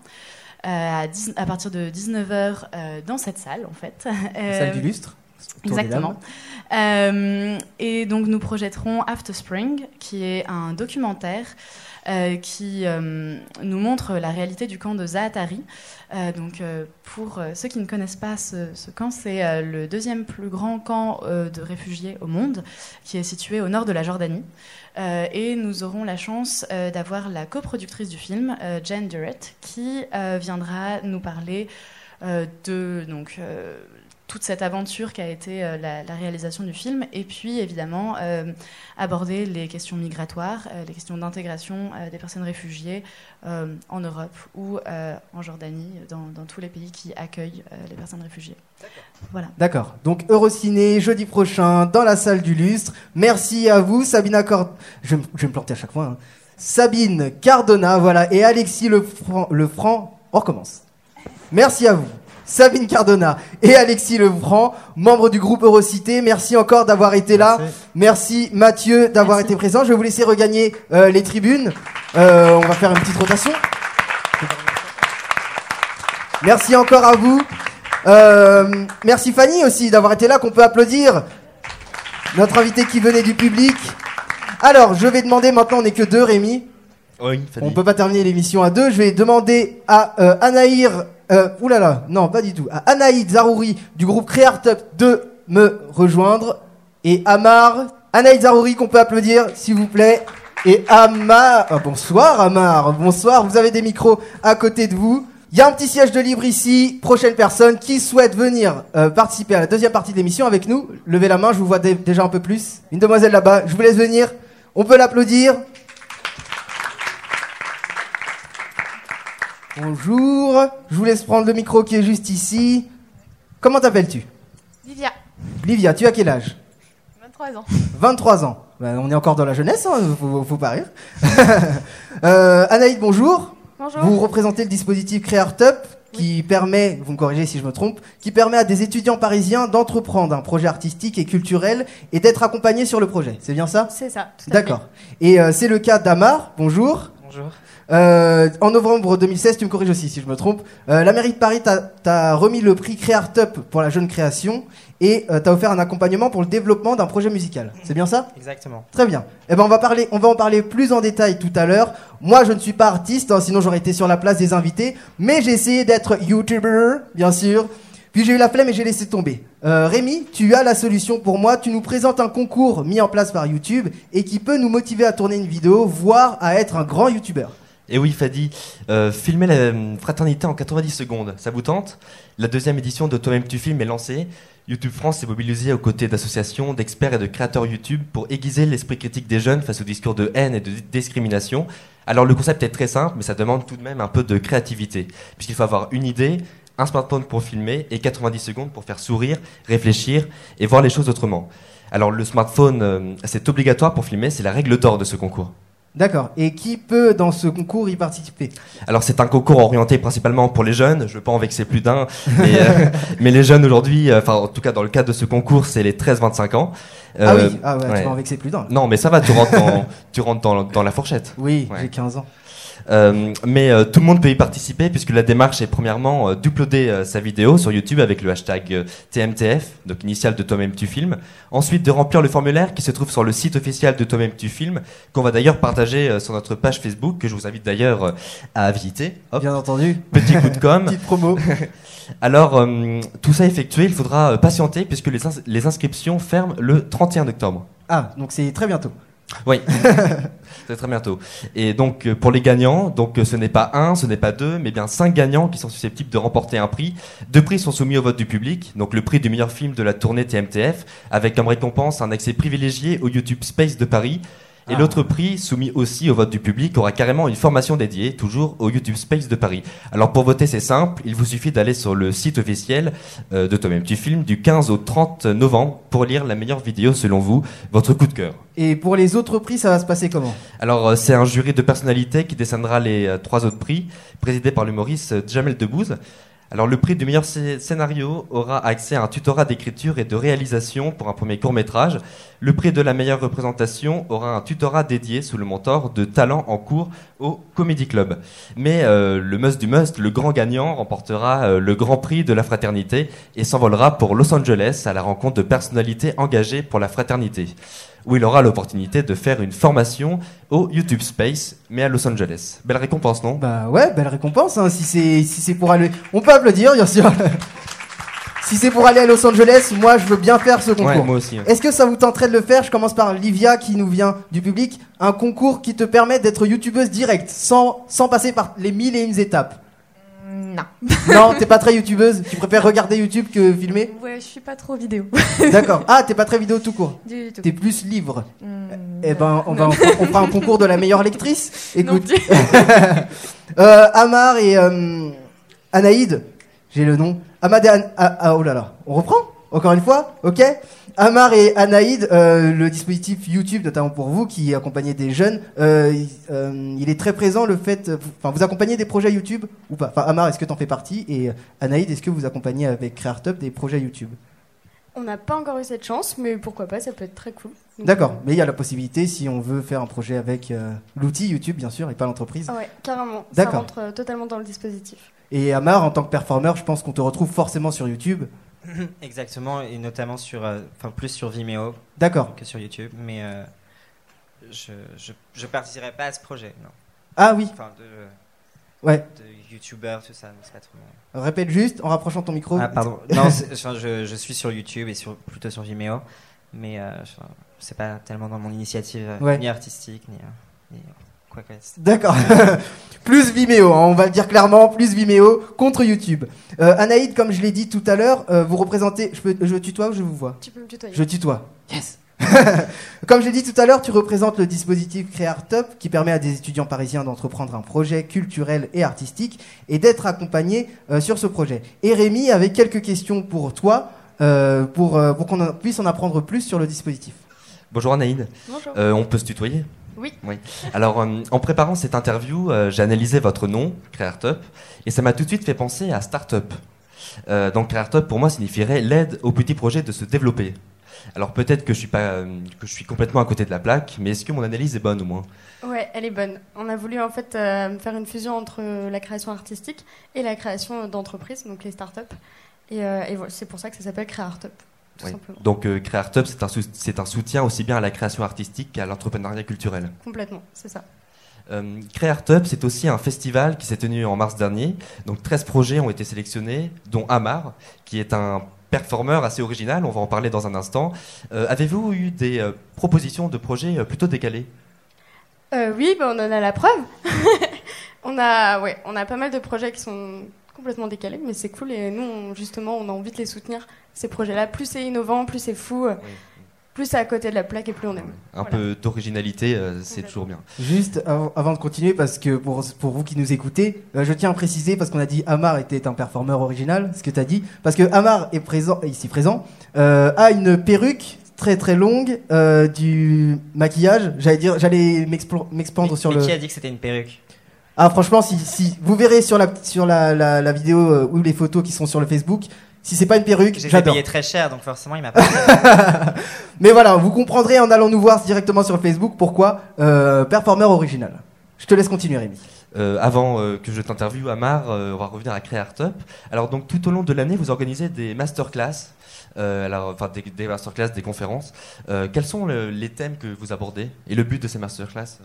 à, 10 à partir de 19h dans cette salle, en fait. La salle du lustre. Exactement. Euh, et donc nous projetterons After Spring, qui est un documentaire qui euh, nous montre la réalité du camp de Zaatari. Euh, donc euh, pour euh, ceux qui ne connaissent pas ce, camp, c'est euh, le deuxième plus grand camp euh, de réfugiés au monde, qui est situé au nord de la Jordanie. Euh, et nous aurons la chance euh, d'avoir la coproductrice du film, euh, Jen Durrett, qui euh, viendra nous parler euh, de donc, euh, toute cette aventure qu'a été euh, la, la réalisation du film, et puis évidemment euh, aborder les questions migratoires, euh, les questions d'intégration euh, des personnes réfugiées euh, en Europe ou euh, en Jordanie, dans, dans tous les pays qui accueillent euh, les personnes réfugiées. Voilà. D'accord. Donc Eurociné, jeudi prochain, dans la salle du lustre. Merci à vous, Sabine Accord. Je, vais me- je vais me planter à chaque fois. hein. Sabine Cardona, voilà, et Alexis Lefranc. Lefranc. On recommence. Merci à vous. Sabine Cardona et Alexis Lefranc, membres du groupe Eurocité. Merci encore d'avoir été là. Merci Mathieu d'avoir été présent. Je vais vous laisser regagner euh, les tribunes. Euh, on va faire une petite rotation. Merci encore à vous. Euh, merci Fanny aussi d'avoir été là, qu'on peut applaudir. Notre invité qui venait du public. Alors, je vais demander maintenant, on n'est que deux, Rémi. Oui, On peut pas terminer l'émission à deux. Je vais demander à euh, Anaïr, euh, oulala, non, pas du tout, à Anaïd Zarouri du groupe Creartup de me rejoindre. Et Amar, Anaïd Zarouri qu'on peut applaudir, s'il vous plaît. Et Amar, ah, bonsoir Amar, bonsoir, vous avez des micros à côté de vous. Il y a un petit siège de libre ici. Prochaine personne qui souhaite venir euh, participer à la deuxième partie de l'émission avec nous, levez la main, je vous vois dé- déjà un peu plus. Une demoiselle là-bas, je vous laisse venir. On peut l'applaudir. Bonjour, je vous laisse prendre le micro qui est juste ici. Comment t'appelles-tu? Livia, Livia, tu as quel âge? 23 ans. 23 ans. Ben, on est encore dans la jeunesse, hein, faut, faut pas rire. *laughs* euh, Anaïd, bonjour. Bonjour. Vous représentez le dispositif CréArtUp qui permet, vous me corrigez si je me trompe, qui permet à des étudiants parisiens d'entreprendre un projet artistique et culturel et d'être accompagnés sur le projet. C'est bien ça? C'est ça, D'accord. Et euh, c'est le cas d'Amar. Bonjour. Bonjour. Euh, en novembre 2016, tu me corriges aussi si je me trompe, euh, la mairie de Paris t'a- remis le prix CréArtUp pour la jeune création et euh, t'a offert un accompagnement pour le développement d'un projet musical. C'est bien ça? Exactement. Très bien. Eh ben on va parler, on va en parler plus en détail tout à l'heure. Moi, je ne suis pas artiste, hein, sinon j'aurais été sur la place des invités, mais j'ai essayé d'être YouTuber, bien sûr. Puis j'ai eu la flemme et j'ai laissé tomber. Euh, Rémi, tu as la solution pour moi. Tu nous présentes un concours mis en place par YouTube et qui peut nous motiver à tourner une vidéo, voire à être un grand YouTuber. Et oui, Fadi, euh, filmer la euh, fraternité en 90 secondes, ça vous tente? La deuxième édition de Toi-même tu filmes est lancée. YouTube France s'est mobilisé aux côtés d'associations, d'experts et de créateurs YouTube pour aiguiser l'esprit critique des jeunes face aux discours de haine et de discrimination. Alors le concept est très simple, mais ça demande tout de même un peu de créativité, puisqu'il faut avoir une idée, un smartphone pour filmer et 90 secondes pour faire sourire, réfléchir et voir les choses autrement. Alors le smartphone, euh, c'est obligatoire pour filmer, c'est la règle d'or de ce concours. D'accord. Et qui peut dans ce concours y participer? Alors c'est un concours orienté principalement pour les jeunes, je ne veux pas en vexer plus d'un, mais, euh, *laughs* mais les jeunes aujourd'hui, euh, enfin en tout cas dans le cadre de ce concours, c'est les 13-25 ans. Ah Euh, oui, ah ouais, ouais. tu vas en vexer plus d'un. Non mais ça va, tu rentres dans, *laughs* tu rentres dans, dans la fourchette. Oui, Ouais. j'ai 15 ans. Euh, mais euh, tout le monde peut y participer puisque la démarche est premièrement euh, d'uploader sa vidéo sur YouTube avec le hashtag TMTF, donc initial de toi-même tu filmes. Ensuite de remplir le formulaire qui se trouve sur le site officiel de toi-même tu filmes, qu'on va d'ailleurs partager sur notre page Facebook que je vous invite d'ailleurs à visiter. Hop, Bien entendu. petit coup de com. *laughs* Petite promo. *laughs* Alors euh, tout ça effectué, il faudra patienter puisque les, ins- les inscriptions ferment le 31 octobre. Ah, donc c'est très bientôt. Oui, *laughs* c'est très bientôt. Et donc euh, pour les gagnants, donc euh, ce n'est pas un, ce n'est pas deux, mais bien cinq gagnants qui sont susceptibles de remporter un prix. Deux prix sont soumis au vote du public, donc le prix du meilleur film de la tournée TMTF, avec comme récompense un accès privilégié au YouTube Space de Paris. Et Ah. l'autre prix, soumis aussi au vote du public, aura carrément une formation dédiée, toujours au YouTube Space de Paris. Alors pour voter, c'est simple, il vous suffit d'aller sur le site officiel euh, de Toi-même Tu filmes du 15 au 30 novembre pour lire la meilleure vidéo selon vous, votre coup de cœur. Et pour les autres prix, ça va se passer comment? Alors, euh, c'est un jury de personnalité qui décernera les euh, trois autres prix, présidé par l'humoriste euh, Jamel Debbouze. Alors, le prix du meilleur scé- scénario aura accès à un tutorat d'écriture et de réalisation pour un premier court-métrage. Le prix de la meilleure représentation aura un tutorat dédié sous le mentor de talent en cours au Comedy Club. Mais euh, le must du must, le grand gagnant, remportera euh, le grand prix de la fraternité et s'envolera pour Los Angeles à la rencontre de personnalités engagées pour la fraternité où il aura l'opportunité de faire une formation au YouTube Space, mais à Los Angeles. Belle récompense, non? Bah ouais, belle récompense. Hein, si c'est si c'est pour aller, on peut applaudir bien sûr. *laughs* si c'est pour aller à Los Angeles, moi je veux bien faire ce concours. Ouais, moi aussi. ouais. Est-ce que ça vous tenterait de le faire? Je commence par Livia qui nous vient du public. Un concours qui te permet d'être youtubeuse directe, sans, sans passer par les mille et une étapes. Non. Non, t'es pas très youtubeuse Tu préfères regarder YouTube que filmer Ouais, je suis pas trop vidéo. *laughs* D'accord. Ah, t'es pas très vidéo tout court. du tout. T'es plus livre. Hmm, Eh ben, on, va, non. on fera un concours de la meilleure lectrice. Non Écoute, *laughs* euh, Amar et euh, Anaïd, j'ai le nom. Amad et An- ah, ah, oh là là, on reprend? Encore une fois? Ok Amar et Anaïd, euh, le dispositif YouTube, notamment pour vous qui accompagnez des jeunes, euh, il- euh, il est très présent le fait. Enfin, vous accompagnez des projets YouTube ou pas? Enfin, Amar, est-ce que t'en fais partie? Et Anaïd, est-ce que vous accompagnez avec CreatorTup des projets YouTube? On n'a pas encore eu cette chance, mais pourquoi pas, ça peut être très cool. D'accord, mais il y a la possibilité si on veut faire un projet avec euh, l'outil YouTube, bien sûr, et pas l'entreprise. ouais, carrément. Ça rentre euh, totalement dans le dispositif. Et Amar, en tant que performeur, je pense qu'on te retrouve forcément sur YouTube. *clears throat* Exactement, et notamment sur, euh, enfin plus sur Vimeo D'accord. que sur YouTube, mais euh, je, je, je participerai pas à ce projet, non. Ah oui, Enfin, de, ouais. de YouTubeur, tout ça, c'est pas trop. Répète juste en rapprochant ton micro. Ah, pardon. *laughs* non, c'est- enfin, je, je suis sur YouTube et sur, plutôt sur Vimeo, mais euh, je- c'est pas tellement dans mon initiative euh, Ouais. ni artistique, ni, euh, ni D'accord. *laughs* plus Vimeo, hein, on va le dire clairement, plus Vimeo contre YouTube. Euh, Anaïd, comme je l'ai dit tout à l'heure, euh, vous représentez. Je, peux, je tutoie ou je vous vois? Tu peux me tutoyer. Je tutoie. Yes. *laughs* Comme je l'ai dit tout à l'heure, tu représentes le dispositif CréArtUp qui permet à des étudiants parisiens d'entreprendre un projet culturel et artistique et d'être accompagnés euh, sur ce projet. Et Rémi avait quelques questions pour toi euh, pour, euh, pour qu'on puisse en apprendre plus sur le dispositif. Bonjour Anaïd. Bonjour. Euh, on peut se tutoyer? Oui. Alors, euh, en préparant cette interview, euh, j'ai analysé votre nom, CreatorTup, et ça m'a tout de suite fait penser à Startup. Euh, donc, CreatorTup, pour moi, signifierait l'aide aux petits projets de se développer. Alors, peut-être que je suis pas, euh, que je suis complètement à côté de la plaque, mais est-ce que mon analyse est bonne au moins? Ouais, elle est bonne. On a voulu en fait faire une fusion entre la création artistique et la création d'entreprises, donc les startups. Et, et voilà, c'est pour ça que ça s'appelle CréArtUp, tout Oui. simplement. Donc, euh, c'est un, sou- c'est un soutien aussi bien à la création artistique qu'à l'entrepreneuriat culturel. Complètement, c'est ça. Euh, c'est aussi un festival qui s'est tenu en mars dernier. Donc 13 projets ont été sélectionnés, dont Amar, qui est un performeur assez original, on va en parler dans un instant. Euh, Avez-vous eu des euh, propositions de projets euh, plutôt décalés? Oui, bah, on en a la preuve. *laughs* on, a, ouais, on a pas mal de projets qui sont complètement décalés, mais c'est cool. Et nous, on- justement, on a envie de les soutenir, ces projets-là. Plus c'est innovant, plus c'est fou, plus c'est à côté de la plaque et plus on aime. Un Voilà. peu d'originalité, euh, c'est toujours bien. Juste avant, avant de continuer, parce que pour, pour vous qui nous écoutez, euh, je tiens à préciser, parce qu'on a dit Amar était un performeur original, ce que tu as dit, parce que Amar est présent, ici présent, euh, a une perruque très très longue, euh, du maquillage. J'allais dire, j'allais m'expandre sur Mais le. qui a dit que c'était une perruque? Ah franchement, si, si vous verrez sur la sur la, la, la vidéo euh, ou les photos qui sont sur le Facebook, si c'est pas une perruque, J'ai payé très cher, donc forcément il m'a pas. *laughs* Mais voilà, vous comprendrez en allant nous voir directement sur Facebook pourquoi euh, performeur original. Je te laisse continuer, Rémi. Euh, avant euh, que je t'interviewe, Amar, euh, on va revenir à CréArtUp. Alors donc tout au long de l'année, vous organisez des masterclass, euh, alors enfin des, des masterclass, des conférences. Euh, quels sont le- les thèmes que vous abordez et le but de ces masterclass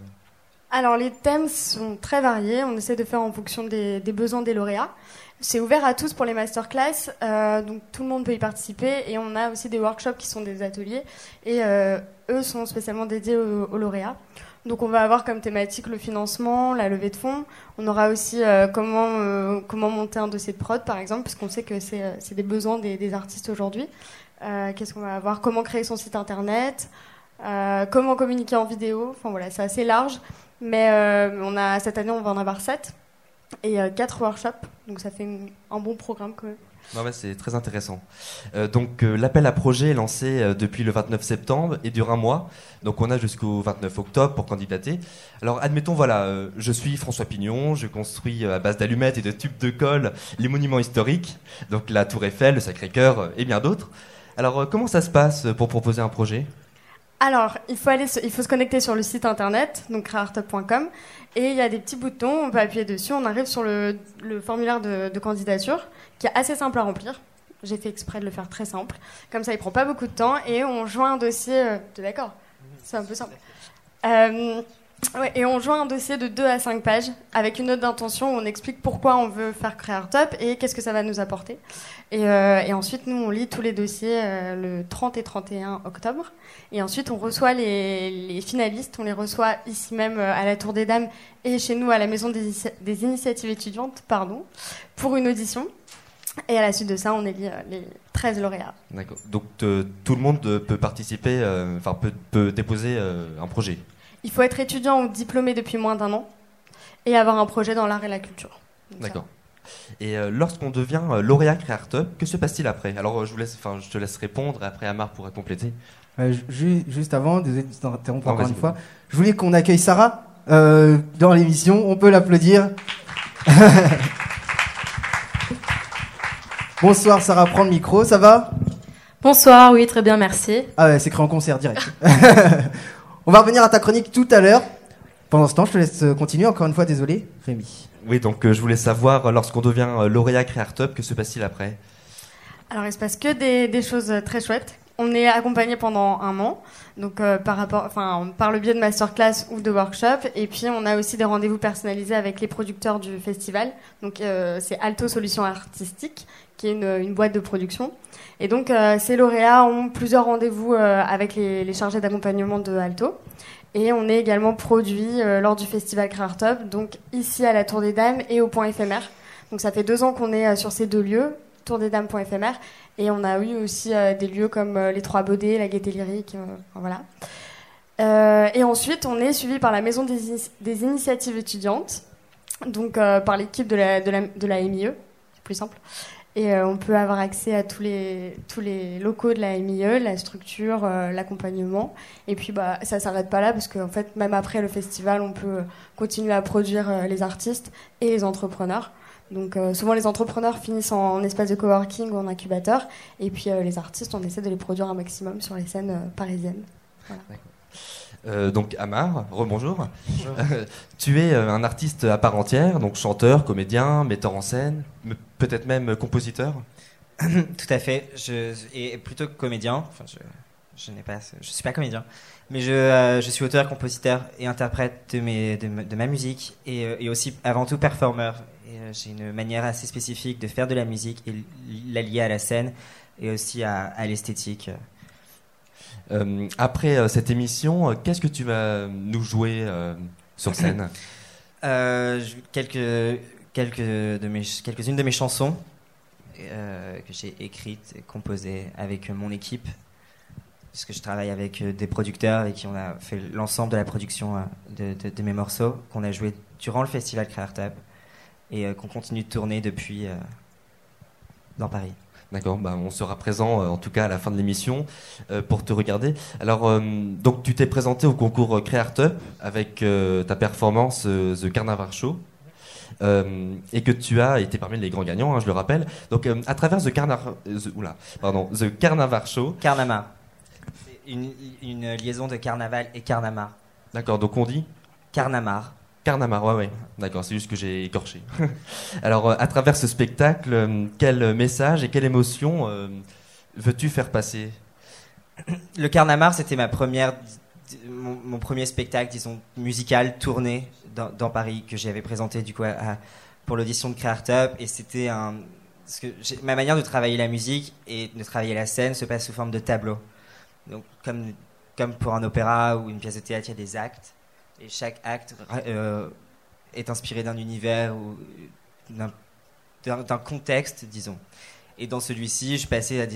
Alors les thèmes sont très variés, on essaie de faire en fonction des, besoins des lauréats. C'est ouvert à tous pour les masterclass, euh, donc tout le monde peut y participer et on a aussi des workshops qui sont des ateliers et euh, eux sont spécialement dédiés aux, aux lauréats. Donc on va avoir comme thématique le financement, la levée de fonds. On aura aussi euh, comment, euh, comment monter un dossier de prod par exemple, parce qu'on sait que c'est des besoins des, des artistes aujourd'hui. Qu'est-ce qu'on va avoir? Comment créer son site internet? Euh, Comment communiquer en vidéo Enfin voilà, c'est assez large. Mais euh, on a, cette année, on va en avoir 7 et 4 workshops. Donc ça fait un bon programme quand même. Non, c'est très intéressant. Euh, donc euh, l'appel à projet est lancé euh, depuis le 29 septembre et dure un mois. Donc on a jusqu'au 29 octobre pour candidater. Alors admettons, voilà, euh, je suis François Pignon, je construis euh, à base d'allumettes et de tubes de colle les monuments historiques, donc la Tour Eiffel, le Sacré-Cœur euh, et bien d'autres. Alors euh, comment ça se passe pour proposer un projet? Alors, il faut, aller, se- il faut se connecter sur le site internet, donc créartop.com, et il y a des petits boutons, on peut appuyer dessus, on arrive sur le, formulaire de, candidature, qui est assez simple à remplir. J'ai fait exprès de le faire très simple. Comme ça, il prend pas beaucoup de temps, et on joint un dossier... euh, d'accord C'est un peu simple. Euh, et on joint un dossier de 2 à 5 pages, avec une note d'intention où on explique pourquoi on veut faire Créartop et qu'est-ce que ça va nous apporter. Et, euh, ensuite, nous, on lit tous les dossiers euh, le 30 et 31 octobre. Et ensuite, on reçoit les, finalistes, on les reçoit ici même euh, à la Tour des Dames et chez nous à la Maison des, Initia- des Initiatives étudiantes, pardon, pour une audition. Et à la suite de ça, on élit les 13 lauréats. D'accord. Donc tout le monde peut participer, enfin peut, déposer un projet. Il faut être étudiant ou diplômé depuis moins d'un an et avoir un projet dans l'art et la culture. D'accord. Et euh, lorsqu'on devient euh, lauréat CréArtUp, que se passe-t-il après? Alors euh, je vous laisse, enfin je te laisse répondre. Après Amar pourra compléter. Euh, ju- juste avant, désolé de t'interrompre encore une fois, je voulais qu'on accueille Sarah euh, dans l'émission. On peut l'applaudir. *laughs* Bonsoir Sarah, prends le micro, ça va? Bonsoir, oui, très bien, merci. Ah ouais, c'est créé en concert direct. *laughs* On va revenir à ta chronique tout à l'heure. Pendant ce temps, je te laisse euh, continuer. Encore une fois, désolé, Rémi. Oui, donc euh, je voulais savoir euh, lorsqu'on devient euh, lauréat CréArtUp, que se passe-t-il après? Alors, il se passe que des, des choses très chouettes. On est accompagné pendant un an, donc euh, par rapport, enfin, par le biais de masterclass ou de workshop, et puis on a aussi des rendez-vous personnalisés avec les producteurs du festival. Donc euh, c'est Alto Solutions Artistiques, qui est une, une boîte de production. Et donc euh, ces lauréats ont plusieurs rendez-vous euh, avec les, les chargés d'accompagnement de Alto. Et on est également produit euh, lors du festival Créartop, donc ici à la Tour des Dames et au point éphémère. Donc ça fait deux ans qu'on est sur ces deux lieux, tourdesdames.éphémère, et on a eu aussi euh, des lieux comme euh, les Trois Baudets, la Gaieté Lyrique, euh, voilà. Et ensuite, on est suivi par la Maison des, Ini- des Initiatives étudiantes, donc par l'équipe de la, MIE, c'est plus simple. Et on peut avoir accès à tous les, locaux de la MIE, la structure, l'accompagnement. Et puis, bah, ça s'arrête pas là, parce qu'en fait, même après le festival, on peut continuer à produire les artistes et les entrepreneurs. Donc, euh, souvent, les entrepreneurs finissent en, en espace de coworking ou en incubateur. Et puis, euh, les artistes, on essaie de les produire un maximum sur les scènes euh, parisiennes. Voilà. Euh, donc Amar, rebonjour. Euh, *laughs* tu es euh, un artiste à part entière, donc chanteur, comédien, metteur en scène, peut-être même compositeur. *coughs* Tout à fait. Je, et plutôt que comédien. Enfin, je, je n'ai pas, je suis pas comédien, mais je, euh, je suis auteur, compositeur et interprète de mes, de, ma- de ma musique et, euh, et aussi avant tout performeur. Et euh, j'ai une manière assez spécifique de faire de la musique et la lier à la scène et aussi à, à l'esthétique. Euh, après euh, cette émission, euh, qu'est-ce que tu vas nous jouer sur *coughs* scène? Quelques, quelques de mes, quelques-unes de mes chansons que j'ai écrites et composées avec mon équipe. Parce que je travaille avec des producteurs et qui on a fait l'ensemble de la production de, de- de mes morceaux qu'on a joué durant le festival Créartab et euh, qu'on continue de tourner depuis euh, dans Paris. D'accord, bah, on sera présent euh, en tout cas à la fin de l'émission euh, pour te regarder. Alors, euh, donc tu t'es présenté au concours Creartup avec euh, ta performance The Carnaval Show. et que tu as été parmi les grands gagnants, hein, je le rappelle. Donc, à travers The Carnaval, oula, pardon, The Carnaval Show. Carnamar. Une, une liaison de carnaval et carnamar. D'accord, donc on dit Carnamar. Carnamar, ouais, ouais. D'accord, c'est juste que j'ai écorché. *laughs* Alors, euh, à travers ce spectacle, euh, quel message et quelle émotion euh, veux-tu faire passer? Le Carnamar, c'était ma première, mon, premier spectacle, disons, musical tourné dans, Paris que j'avais présenté du coup pour l'audition de Creartup et c'était un, ma manière de travailler la musique et de travailler la scène se passe sous forme de tableau. Donc comme comme pour un opéra ou une pièce de théâtre, il y a des actes et chaque acte euh, est inspiré d'un univers ou d'un- contexte, disons. Et dans celui-ci, je passais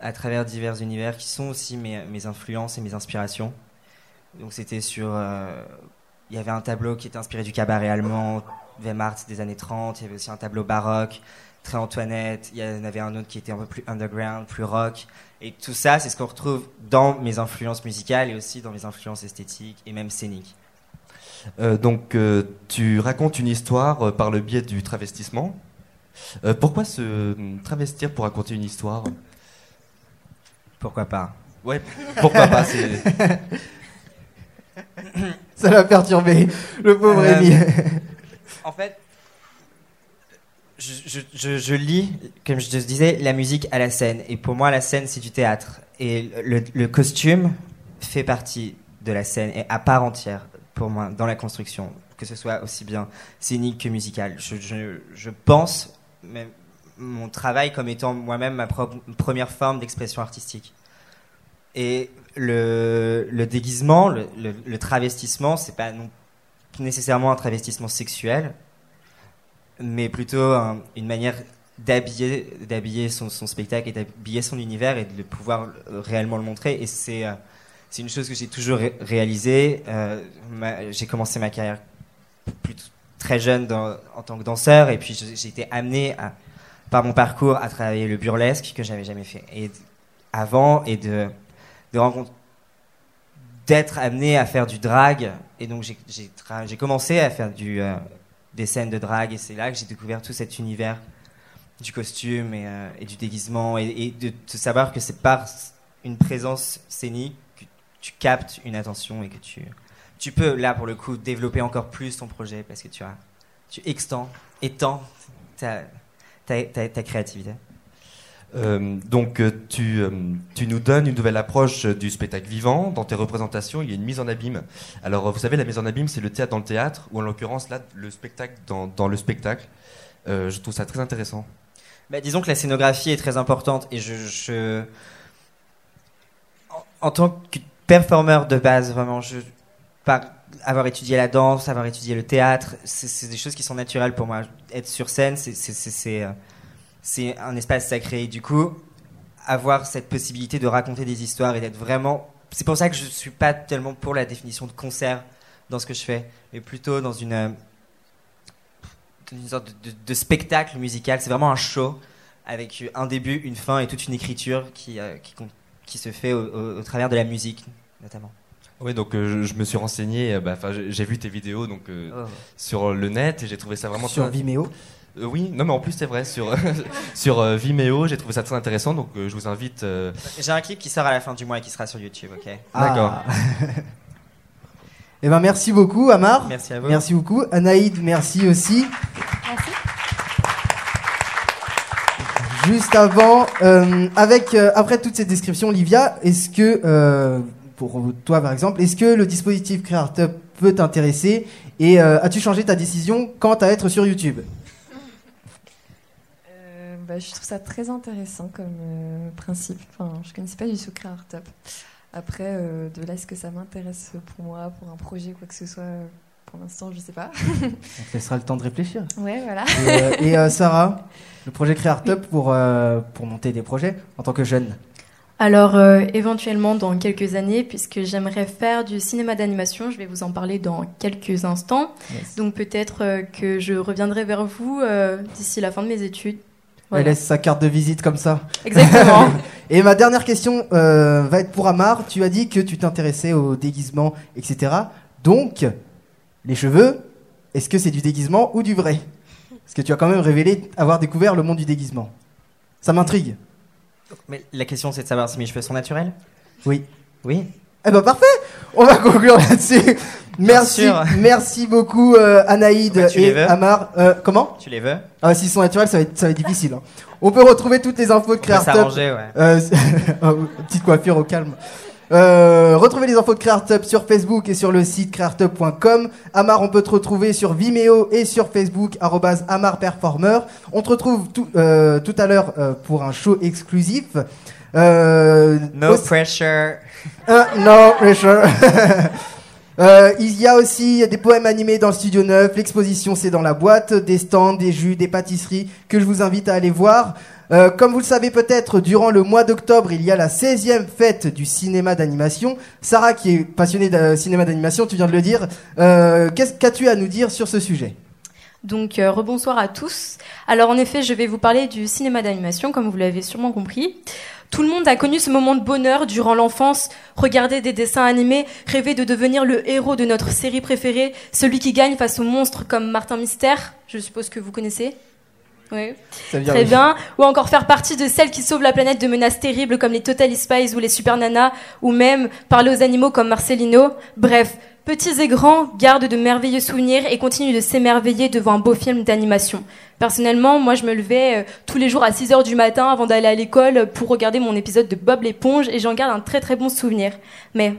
à, travers divers univers qui sont aussi mes, mes influences et mes inspirations. Donc c'était sur... euh, il y avait un tableau qui était inspiré du cabaret allemand, Weimar des années 30. Il y avait aussi un tableau baroque, très Antoinette. Il y en avait un autre qui était un peu plus underground, plus rock. Et tout ça, c'est ce qu'on retrouve dans mes influences musicales et aussi dans mes influences esthétiques et même scéniques. Euh, donc, euh, tu racontes une histoire euh, par le biais du travestissement. Euh, pourquoi se travestir pour raconter une histoire? Pourquoi pas? Ouais, pourquoi pas c'est- Ça l'a perturbé, le pauvre Euh, Rémi. En fait, je, je- je- je lis, comme je te disais, la musique à la scène. Et pour moi, la scène, c'est du théâtre. Et le, le costume fait partie de la scène et à part entière, pour moi, dans la construction, que ce soit aussi bien scénique que musical. Je, pense mon travail comme étant moi-même ma première forme d'expression artistique. Et le, déguisement, le, le- le travestissement, c'est pas nécessairement un travestissement sexuel, mais plutôt un- une manière d'habiller, son, son spectacle et d'habiller son univers et de pouvoir réellement le montrer. Et c'est, euh, c'est une chose que j'ai toujours ré- réalisée. Euh, j'ai commencé ma carrière très jeune en tant que danseur et puis j'ai été amené par mon parcours à travailler le burlesque que j'avais jamais fait et avant et de, d'être amené à faire du drag et donc j'ai- commencé à faire euh, des scènes de drag et c'est là que j'ai découvert tout cet univers du costume et, euh, du déguisement et, de, de savoir que c'est par une présence scénique que tu captes une attention et que tu tu peux là pour le coup développer encore plus ton projet parce que tu as tu extends étends ta, ta, ta, ta créativité. Euh, donc, euh, tu, euh, tu nous donnes une nouvelle approche du spectacle vivant. Dans tes représentations, il y a une mise en abîme. Alors, vous savez, la mise en abîme, c'est le théâtre dans le théâtre, ou en l'occurrence, là, le spectacle dans, dans le spectacle. Euh, je trouve ça très intéressant. Bah, disons que la scénographie est très importante et je, je- en, en tant que performeur de base, vraiment, par avoir étudié la danse, avoir étudié le théâtre, c'est des choses qui sont naturelles pour moi. Être sur scène, c'est- euh, un espace sacré. Du coup, avoir cette possibilité de raconter des histoires et d'être vraiment. C'est pour ça que je suis pas tellement pour la définition de concert dans ce que je fais, mais plutôt dans une. euh, sorte de, spectacle musical. C'est vraiment un show avec un début, une fin et toute une écriture qui, euh, qui, qui se fait au, au- au travers de la musique, notamment. Oui, donc euh, je, je me suis renseigné, euh, bah, enfin, j'ai vu tes vidéos donc, euh, Oh. sur le net et j'ai trouvé ça vraiment Sur très- Vimeo Euh, Oui, non mais en plus c'est vrai, sur, *laughs* sur euh, Vimeo, j'ai trouvé ça très intéressant, donc euh, je vous invite... euh, J'ai un clip qui sort à la fin du mois et qui sera sur YouTube, ok *laughs* D'accord. Ah. *laughs* Eh ben merci beaucoup Amar. Merci à vous. Merci beaucoup Anaïd, merci aussi. Juste avant, euh, avec euh, après toute cette description, Olivia, est-ce que euh, pour toi par exemple, est-ce que le dispositif Creartup peut t'intéresser et as-tu changé ta décision quant à être sur YouTube? Bah, je trouve ça très intéressant comme principe. Enfin, je connaissais pas du tout Creartup. Après, de là, est-ce que ça m'intéresse pour moi, pour un projet, quoi que ce soit Pour l'instant, je sais pas. *laughs* On te laissera le temps de réfléchir. ouais, voilà. Et, euh, *laughs* et, euh, Sarah, le projet Creartup pour euh, pour monter des projets en tant que jeune. Alors, euh, éventuellement, dans quelques années, puisque j'aimerais faire du cinéma d'animation, je vais vous en parler dans quelques instants. Yes. Donc, peut-être euh, que je reviendrai vers vous euh, d'ici la fin de mes études. Voilà. Elle laisse sa carte de visite comme ça. Exactement. *laughs* Et ma dernière question euh, va être pour Amar. Tu as dit que tu t'intéressais au déguisement, etc. Donc, les cheveux, est-ce que c'est du déguisement ou du vrai? Parce que tu as quand même révélé avoir découvert le monde du déguisement. Ça m'intrigue. Mais la question, c'est de savoir si mes cheveux sont naturels? Oui. Oui. Eh ben parfait On va conclure là-dessus. Merci, merci beaucoup euh, Anaïd tu les et veux? Amar. Euh, comment? Tu les veux? Ah, s'ils sont naturels, ça va être, ça va être difficile. hein. On peut retrouver toutes les infos de s'arranger, ouais. Euh, *laughs* petite coiffure au calme. Euh, retrouvez les infos de Créartup sur Facebook et sur le site créartup.com. Amar, on peut te retrouver sur Vimeo et sur Facebook, arrobase Amar Performer. On te retrouve tout, euh, tout à l'heure euh, pour un show exclusif. Euh, No aussi- pressure. euh, no pressure. *laughs* Euh, il y a aussi des poèmes animés dans le studio 9, l'exposition c'est dans la boîte, des stands, des jus, des pâtisseries que je vous invite à aller voir. Euh, comme vous le savez peut-être, durant le mois d'octobre, il y a la 16e fête du cinéma d'animation. Sarah, qui est passionnée de cinéma d'animation, tu viens de le dire, euh, qu'as-tu à nous dire sur ce sujet? Donc, euh, rebonsoir à tous. Alors, en effet, je vais vous parler du cinéma d'animation, comme vous l'avez sûrement compris. Tout le monde a connu ce moment de bonheur durant l'enfance, regarder des dessins animés, rêver de devenir le héros de notre série préférée, celui qui gagne face aux monstres comme Martin Mystère, je suppose que vous connaissez. Oui. Très bien. Ou encore faire partie de celles qui sauvent la planète de menaces terribles comme les Totally Spies ou les Super Nanas, ou même parler aux animaux comme Marcelino. Bref, petits et grands gardent de merveilleux souvenirs et continuent de s'émerveiller devant un beau film d'animation. Personnellement, moi je me levais euh, tous les jours à 6 heures du matin avant d'aller à l'école pour regarder mon épisode de Bob l'éponge et j'en garde un très très bon souvenir. Mais,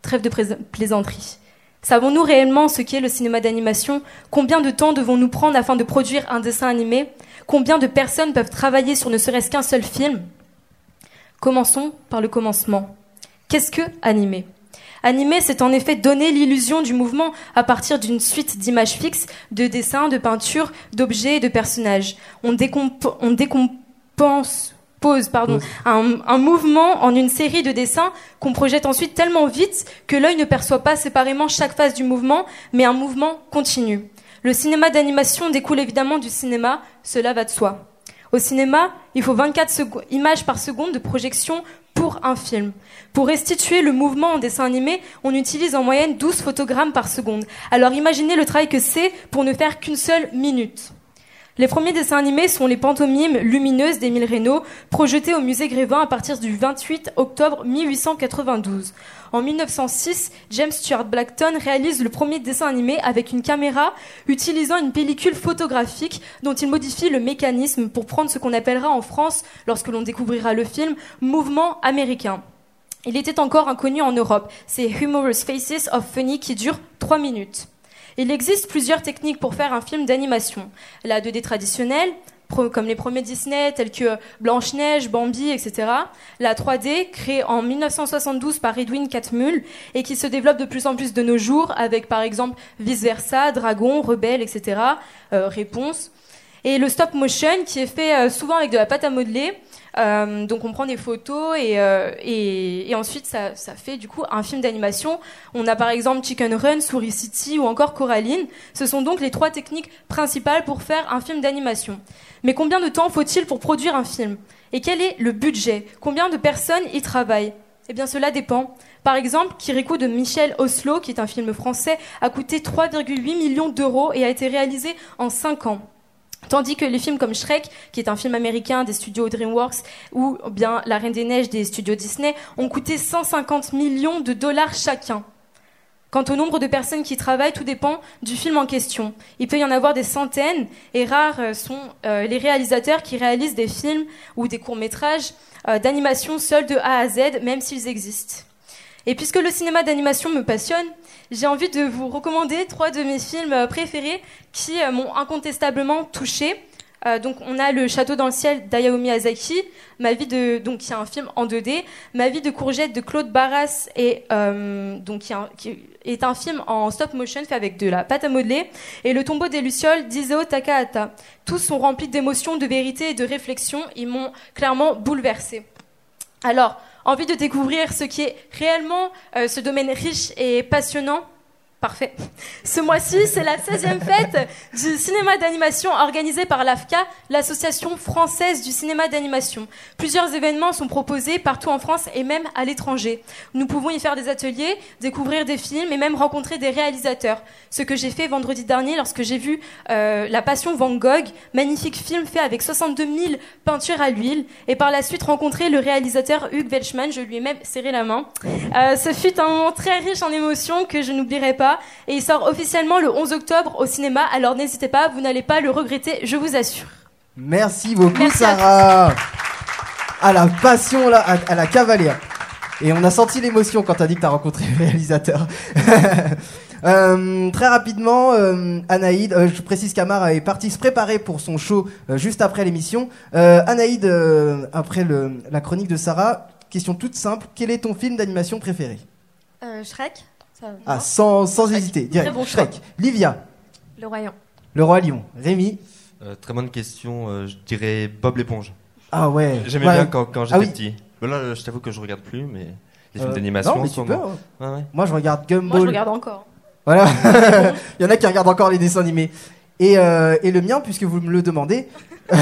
trêve de plaisanterie. Savons-nous réellement ce qu'est le cinéma d'animation? Combien de temps devons-nous prendre afin de produire un dessin animé? Combien de personnes peuvent travailler sur ne serait-ce qu'un seul film? Commençons par le commencement. Qu'est-ce que animer? Animer, c'est en effet donner l'illusion du mouvement à partir d'une suite d'images fixes, de dessins, de peintures, d'objets et de personnages. On, décomp- on décompense pose pardon, un, un mouvement en une série de dessins qu'on projette ensuite tellement vite que l'œil ne perçoit pas séparément chaque phase du mouvement, mais un mouvement continu. Le cinéma d'animation découle évidemment du cinéma, cela va de soi. Au cinéma, il faut 24 seco- images par seconde de projection pour un film. Pour restituer le mouvement en dessin animé, on utilise en moyenne 12 photogrammes par seconde. Alors imaginez le travail que c'est pour ne faire qu'une seule minute. Les premiers dessins animés sont les pantomimes lumineuses d'Émile Reynaud, projetées au musée Grévin à partir du 28 octobre 1892. En 1906, James Stuart Blackton réalise le premier dessin animé avec une caméra utilisant une pellicule photographique dont il modifie le mécanisme pour prendre ce qu'on appellera en France, lorsque l'on découvrira le film, mouvement américain. Il était encore inconnu en Europe. C'est Humorous Faces of Funny qui dure 3 minutes. Il existe plusieurs techniques pour faire un film d'animation. La 2D traditionnelle, comme les premiers Disney, tels que Blanche-Neige, Bambi, etc. La 3D, créée en 1972 par Edwin Catmull et qui se développe de plus en plus de nos jours, avec par exemple Vice Versa, Dragon, Rebelle, etc. euh, Réponse. Et le stop motion, qui est fait euh, souvent avec de la pâte à modeler. Euh, donc on prend des photos et, euh, et, et ensuite ça, ça fait du coup un film d'animation. On a par exemple Chicken Run, Souris City ou encore Coraline. Ce sont donc les trois techniques principales pour faire un film d'animation. Mais combien de temps faut-il pour produire un film? Et quel est le budget? Combien de personnes y travaillent? Eh bien cela dépend. Par exemple, Kirikou de Michel Oslo, qui est un film français, a coûté 3,8 millions d'euros et a été réalisé en 5 ans. Tandis que les films comme Shrek, qui est un film américain des studios DreamWorks, ou bien La Reine des Neiges des studios Disney, ont coûté 150 millions de dollars chacun. Quant au nombre de personnes qui travaillent, tout dépend du film en question. Il peut y en avoir des centaines, et rares sont euh, les réalisateurs qui réalisent des films ou des courts-métrages euh, d'animation seuls de A à Z, même s'ils existent. Et puisque le cinéma d'animation me passionne, j'ai envie de vous recommander trois de mes films euh, préférés qui euh, m'ont incontestablement touchée. Euh, donc on a le Château dans le ciel d'Hayao Miyazaki, ma vie de donc qui est un film en 2D, ma vie de courgette de Claude Barras et donc qui est, un, qui est un film en stop motion fait avec de la pâte à modeler et le tombeau des lucioles d'Isao Takahata. Tous sont remplis d'émotions, de vérité et de réflexion. Ils m'ont clairement bouleversée. Alors, envie de découvrir ce qui est réellement euh, ce domaine riche et passionnant Parfait. Ce mois-ci, c'est la 16e fête du cinéma d'animation organisée par l'AFCA, l'Association française du cinéma d'animation. Plusieurs événements sont proposés partout en France et même à l'étranger. Nous pouvons y faire des ateliers, découvrir des films et même rencontrer des réalisateurs. Ce que j'ai fait vendredi dernier lorsque j'ai vu euh, La Passion Van Gogh, magnifique film fait avec 62 000 peintures à l'huile, et par la suite rencontrer le réalisateur Hugues Welchman. Je lui ai même serré la main. Euh, ce fut un moment très riche en émotions que je n'oublierai pas et il sort officiellement le 11 octobre au cinéma. Alors n'hésitez pas, vous n'allez pas le regretter, je vous assure. Merci beaucoup, Sarah. À la passion, là, à, à la cavalière. Et on a senti l'émotion quand t'as dit que t'as rencontré le réalisateur. *laughs* Euh, très rapidement, euh, Anaïd, euh, je précise qu'Amar est parti se préparer pour son show euh, juste après l'émission. Euh, Anaïd, euh, après le, la chronique de Sarah, question toute simple, quel est ton film d'animation préféré? Euh, Shrek. Ah, sans, sans hésiter, direct. Très bon choix. Shrek. Livia, Le Royaume. Le Roi Lion. Rémi, Euh, très bonne question. euh, je dirais Bob l'éponge. Ah ouais. J'aimais Ouais. bien quand, quand j'étais Ah oui. petit. Mais là, je t'avoue que je regarde plus, mais les films Euh, d'animation. non, mais en ce tu peux, moment. hein. Ouais, ouais. Moi, je regarde Gumball. Moi, je regarde encore. Voilà. *laughs* Il y en a qui regardent encore les dessins animés. Et, euh, et le mien, puisque vous me le demandez. *laughs*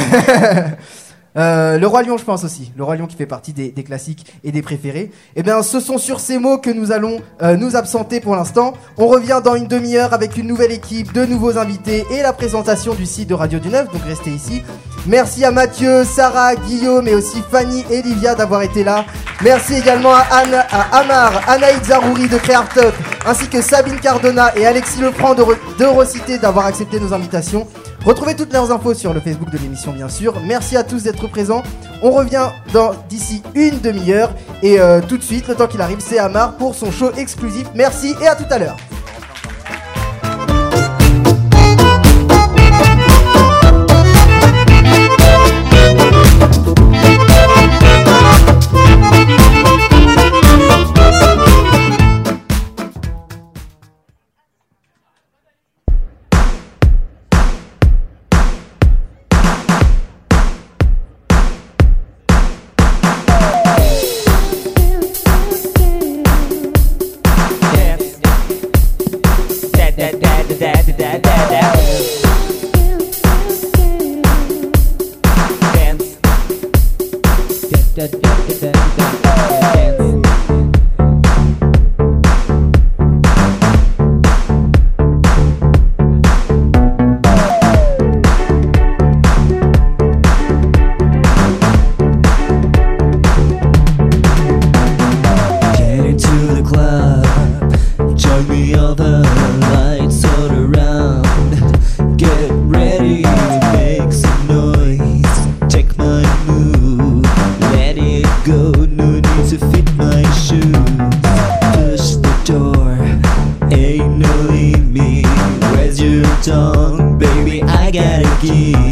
euh, le Roi Lion, je pense aussi. Le Roi Lion qui fait partie des, des classiques et des préférés. Eh bien, ce sont sur ces mots que nous allons euh, nous absenter pour l'instant. On revient dans une demi-heure avec une nouvelle équipe, de nouveaux invités et la présentation du site de Radio du Neuf. Donc restez ici. Merci à Mathieu, Sarah, Guillaume et aussi Fanny et Livia d'avoir été là. Merci également à, Anne, à Amar, Anaïd Zarouri de Créartop, ainsi que Sabine Cardona et Alexis Lefranc de, Re- d'Eurocité d'avoir accepté nos invitations. Retrouvez toutes leurs infos sur le Facebook de l'émission, bien sûr. Merci à tous d'être présents. On revient d'ici une demi-heure. Et euh, tout de suite, le temps qu'il arrive, c'est Amar pour son show exclusif. Merci et à tout à l'heure. Baby? I got a gift.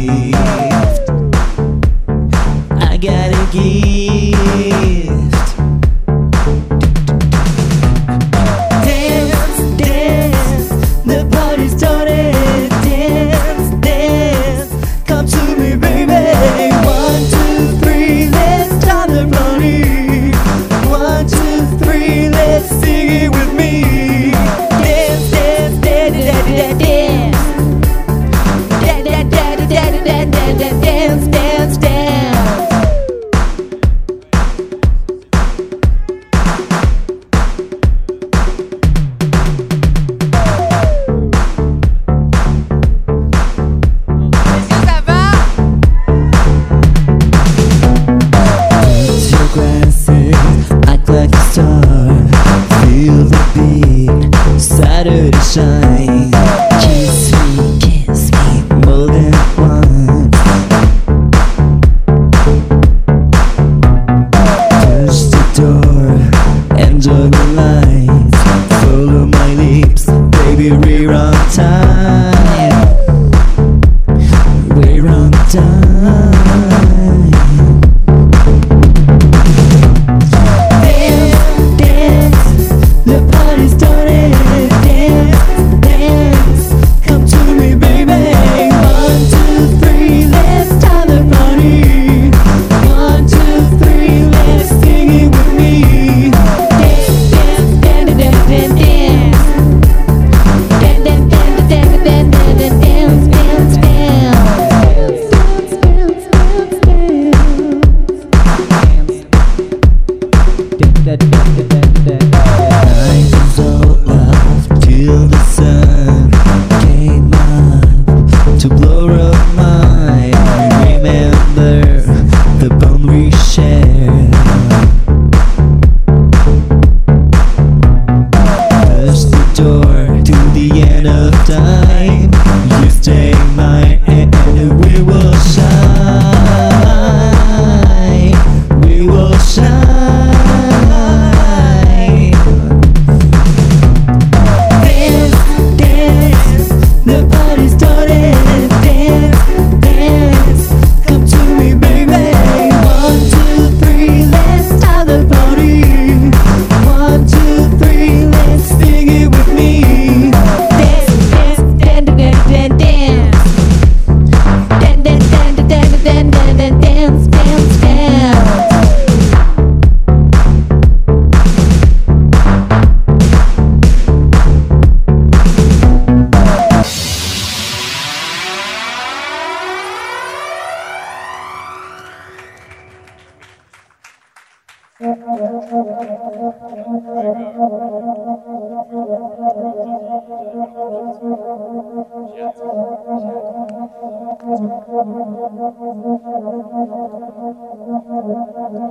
Un,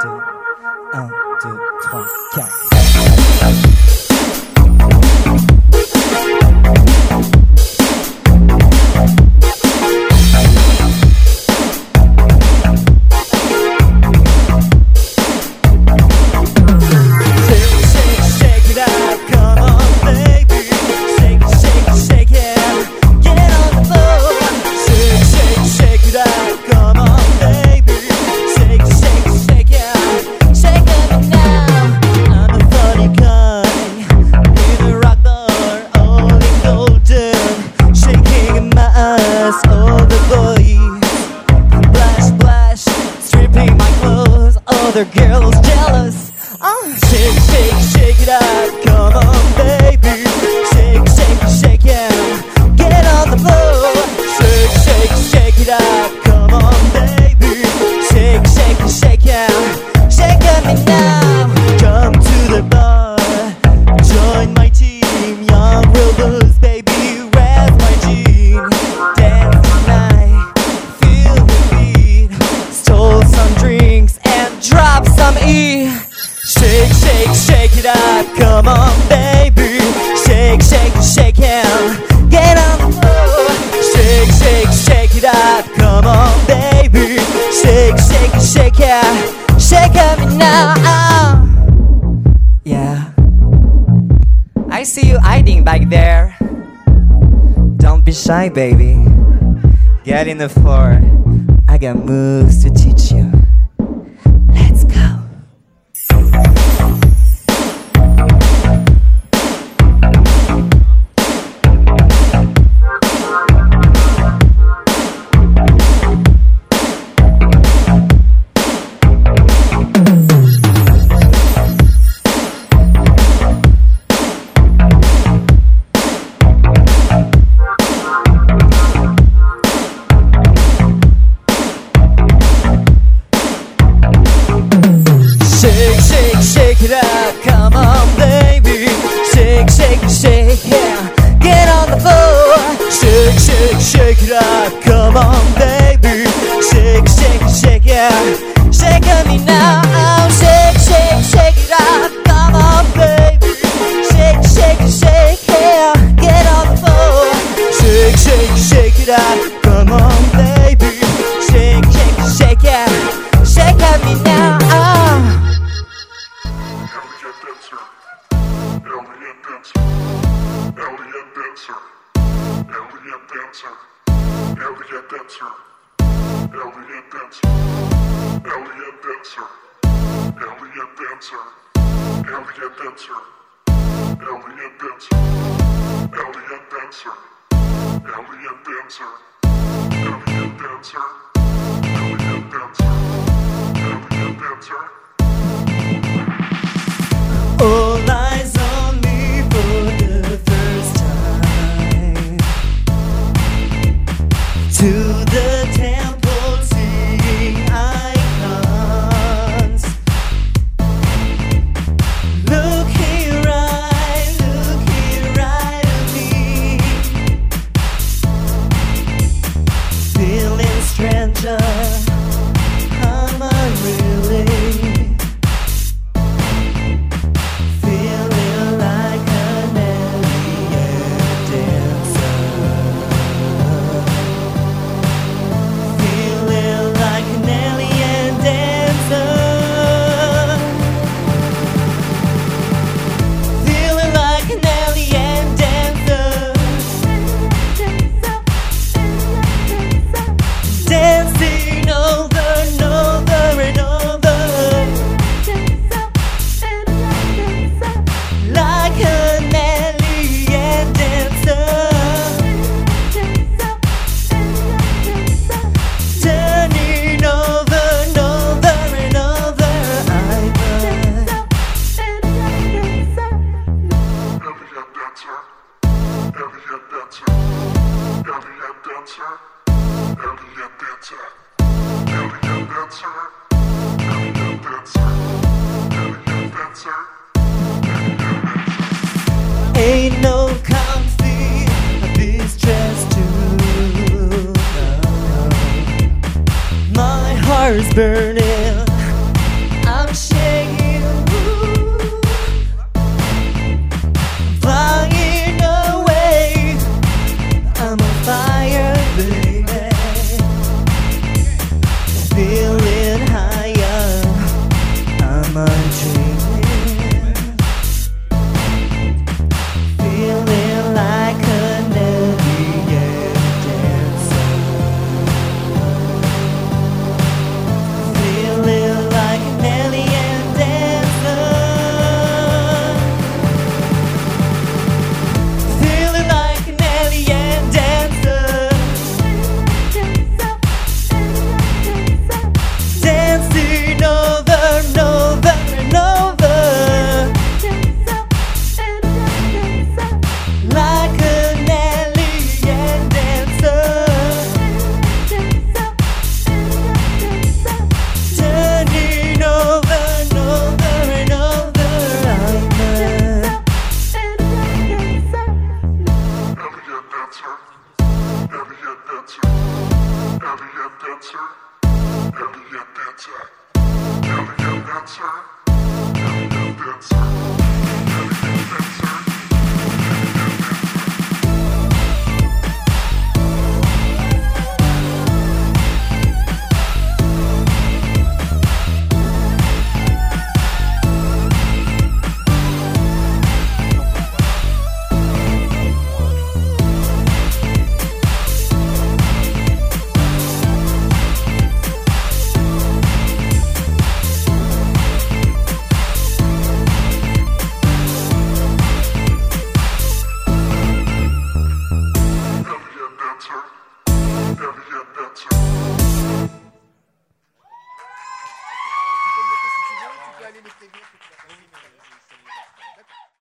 deux, un, deux, trois, quatre. be shy, baby. Get in the floor. I got moves to teach you.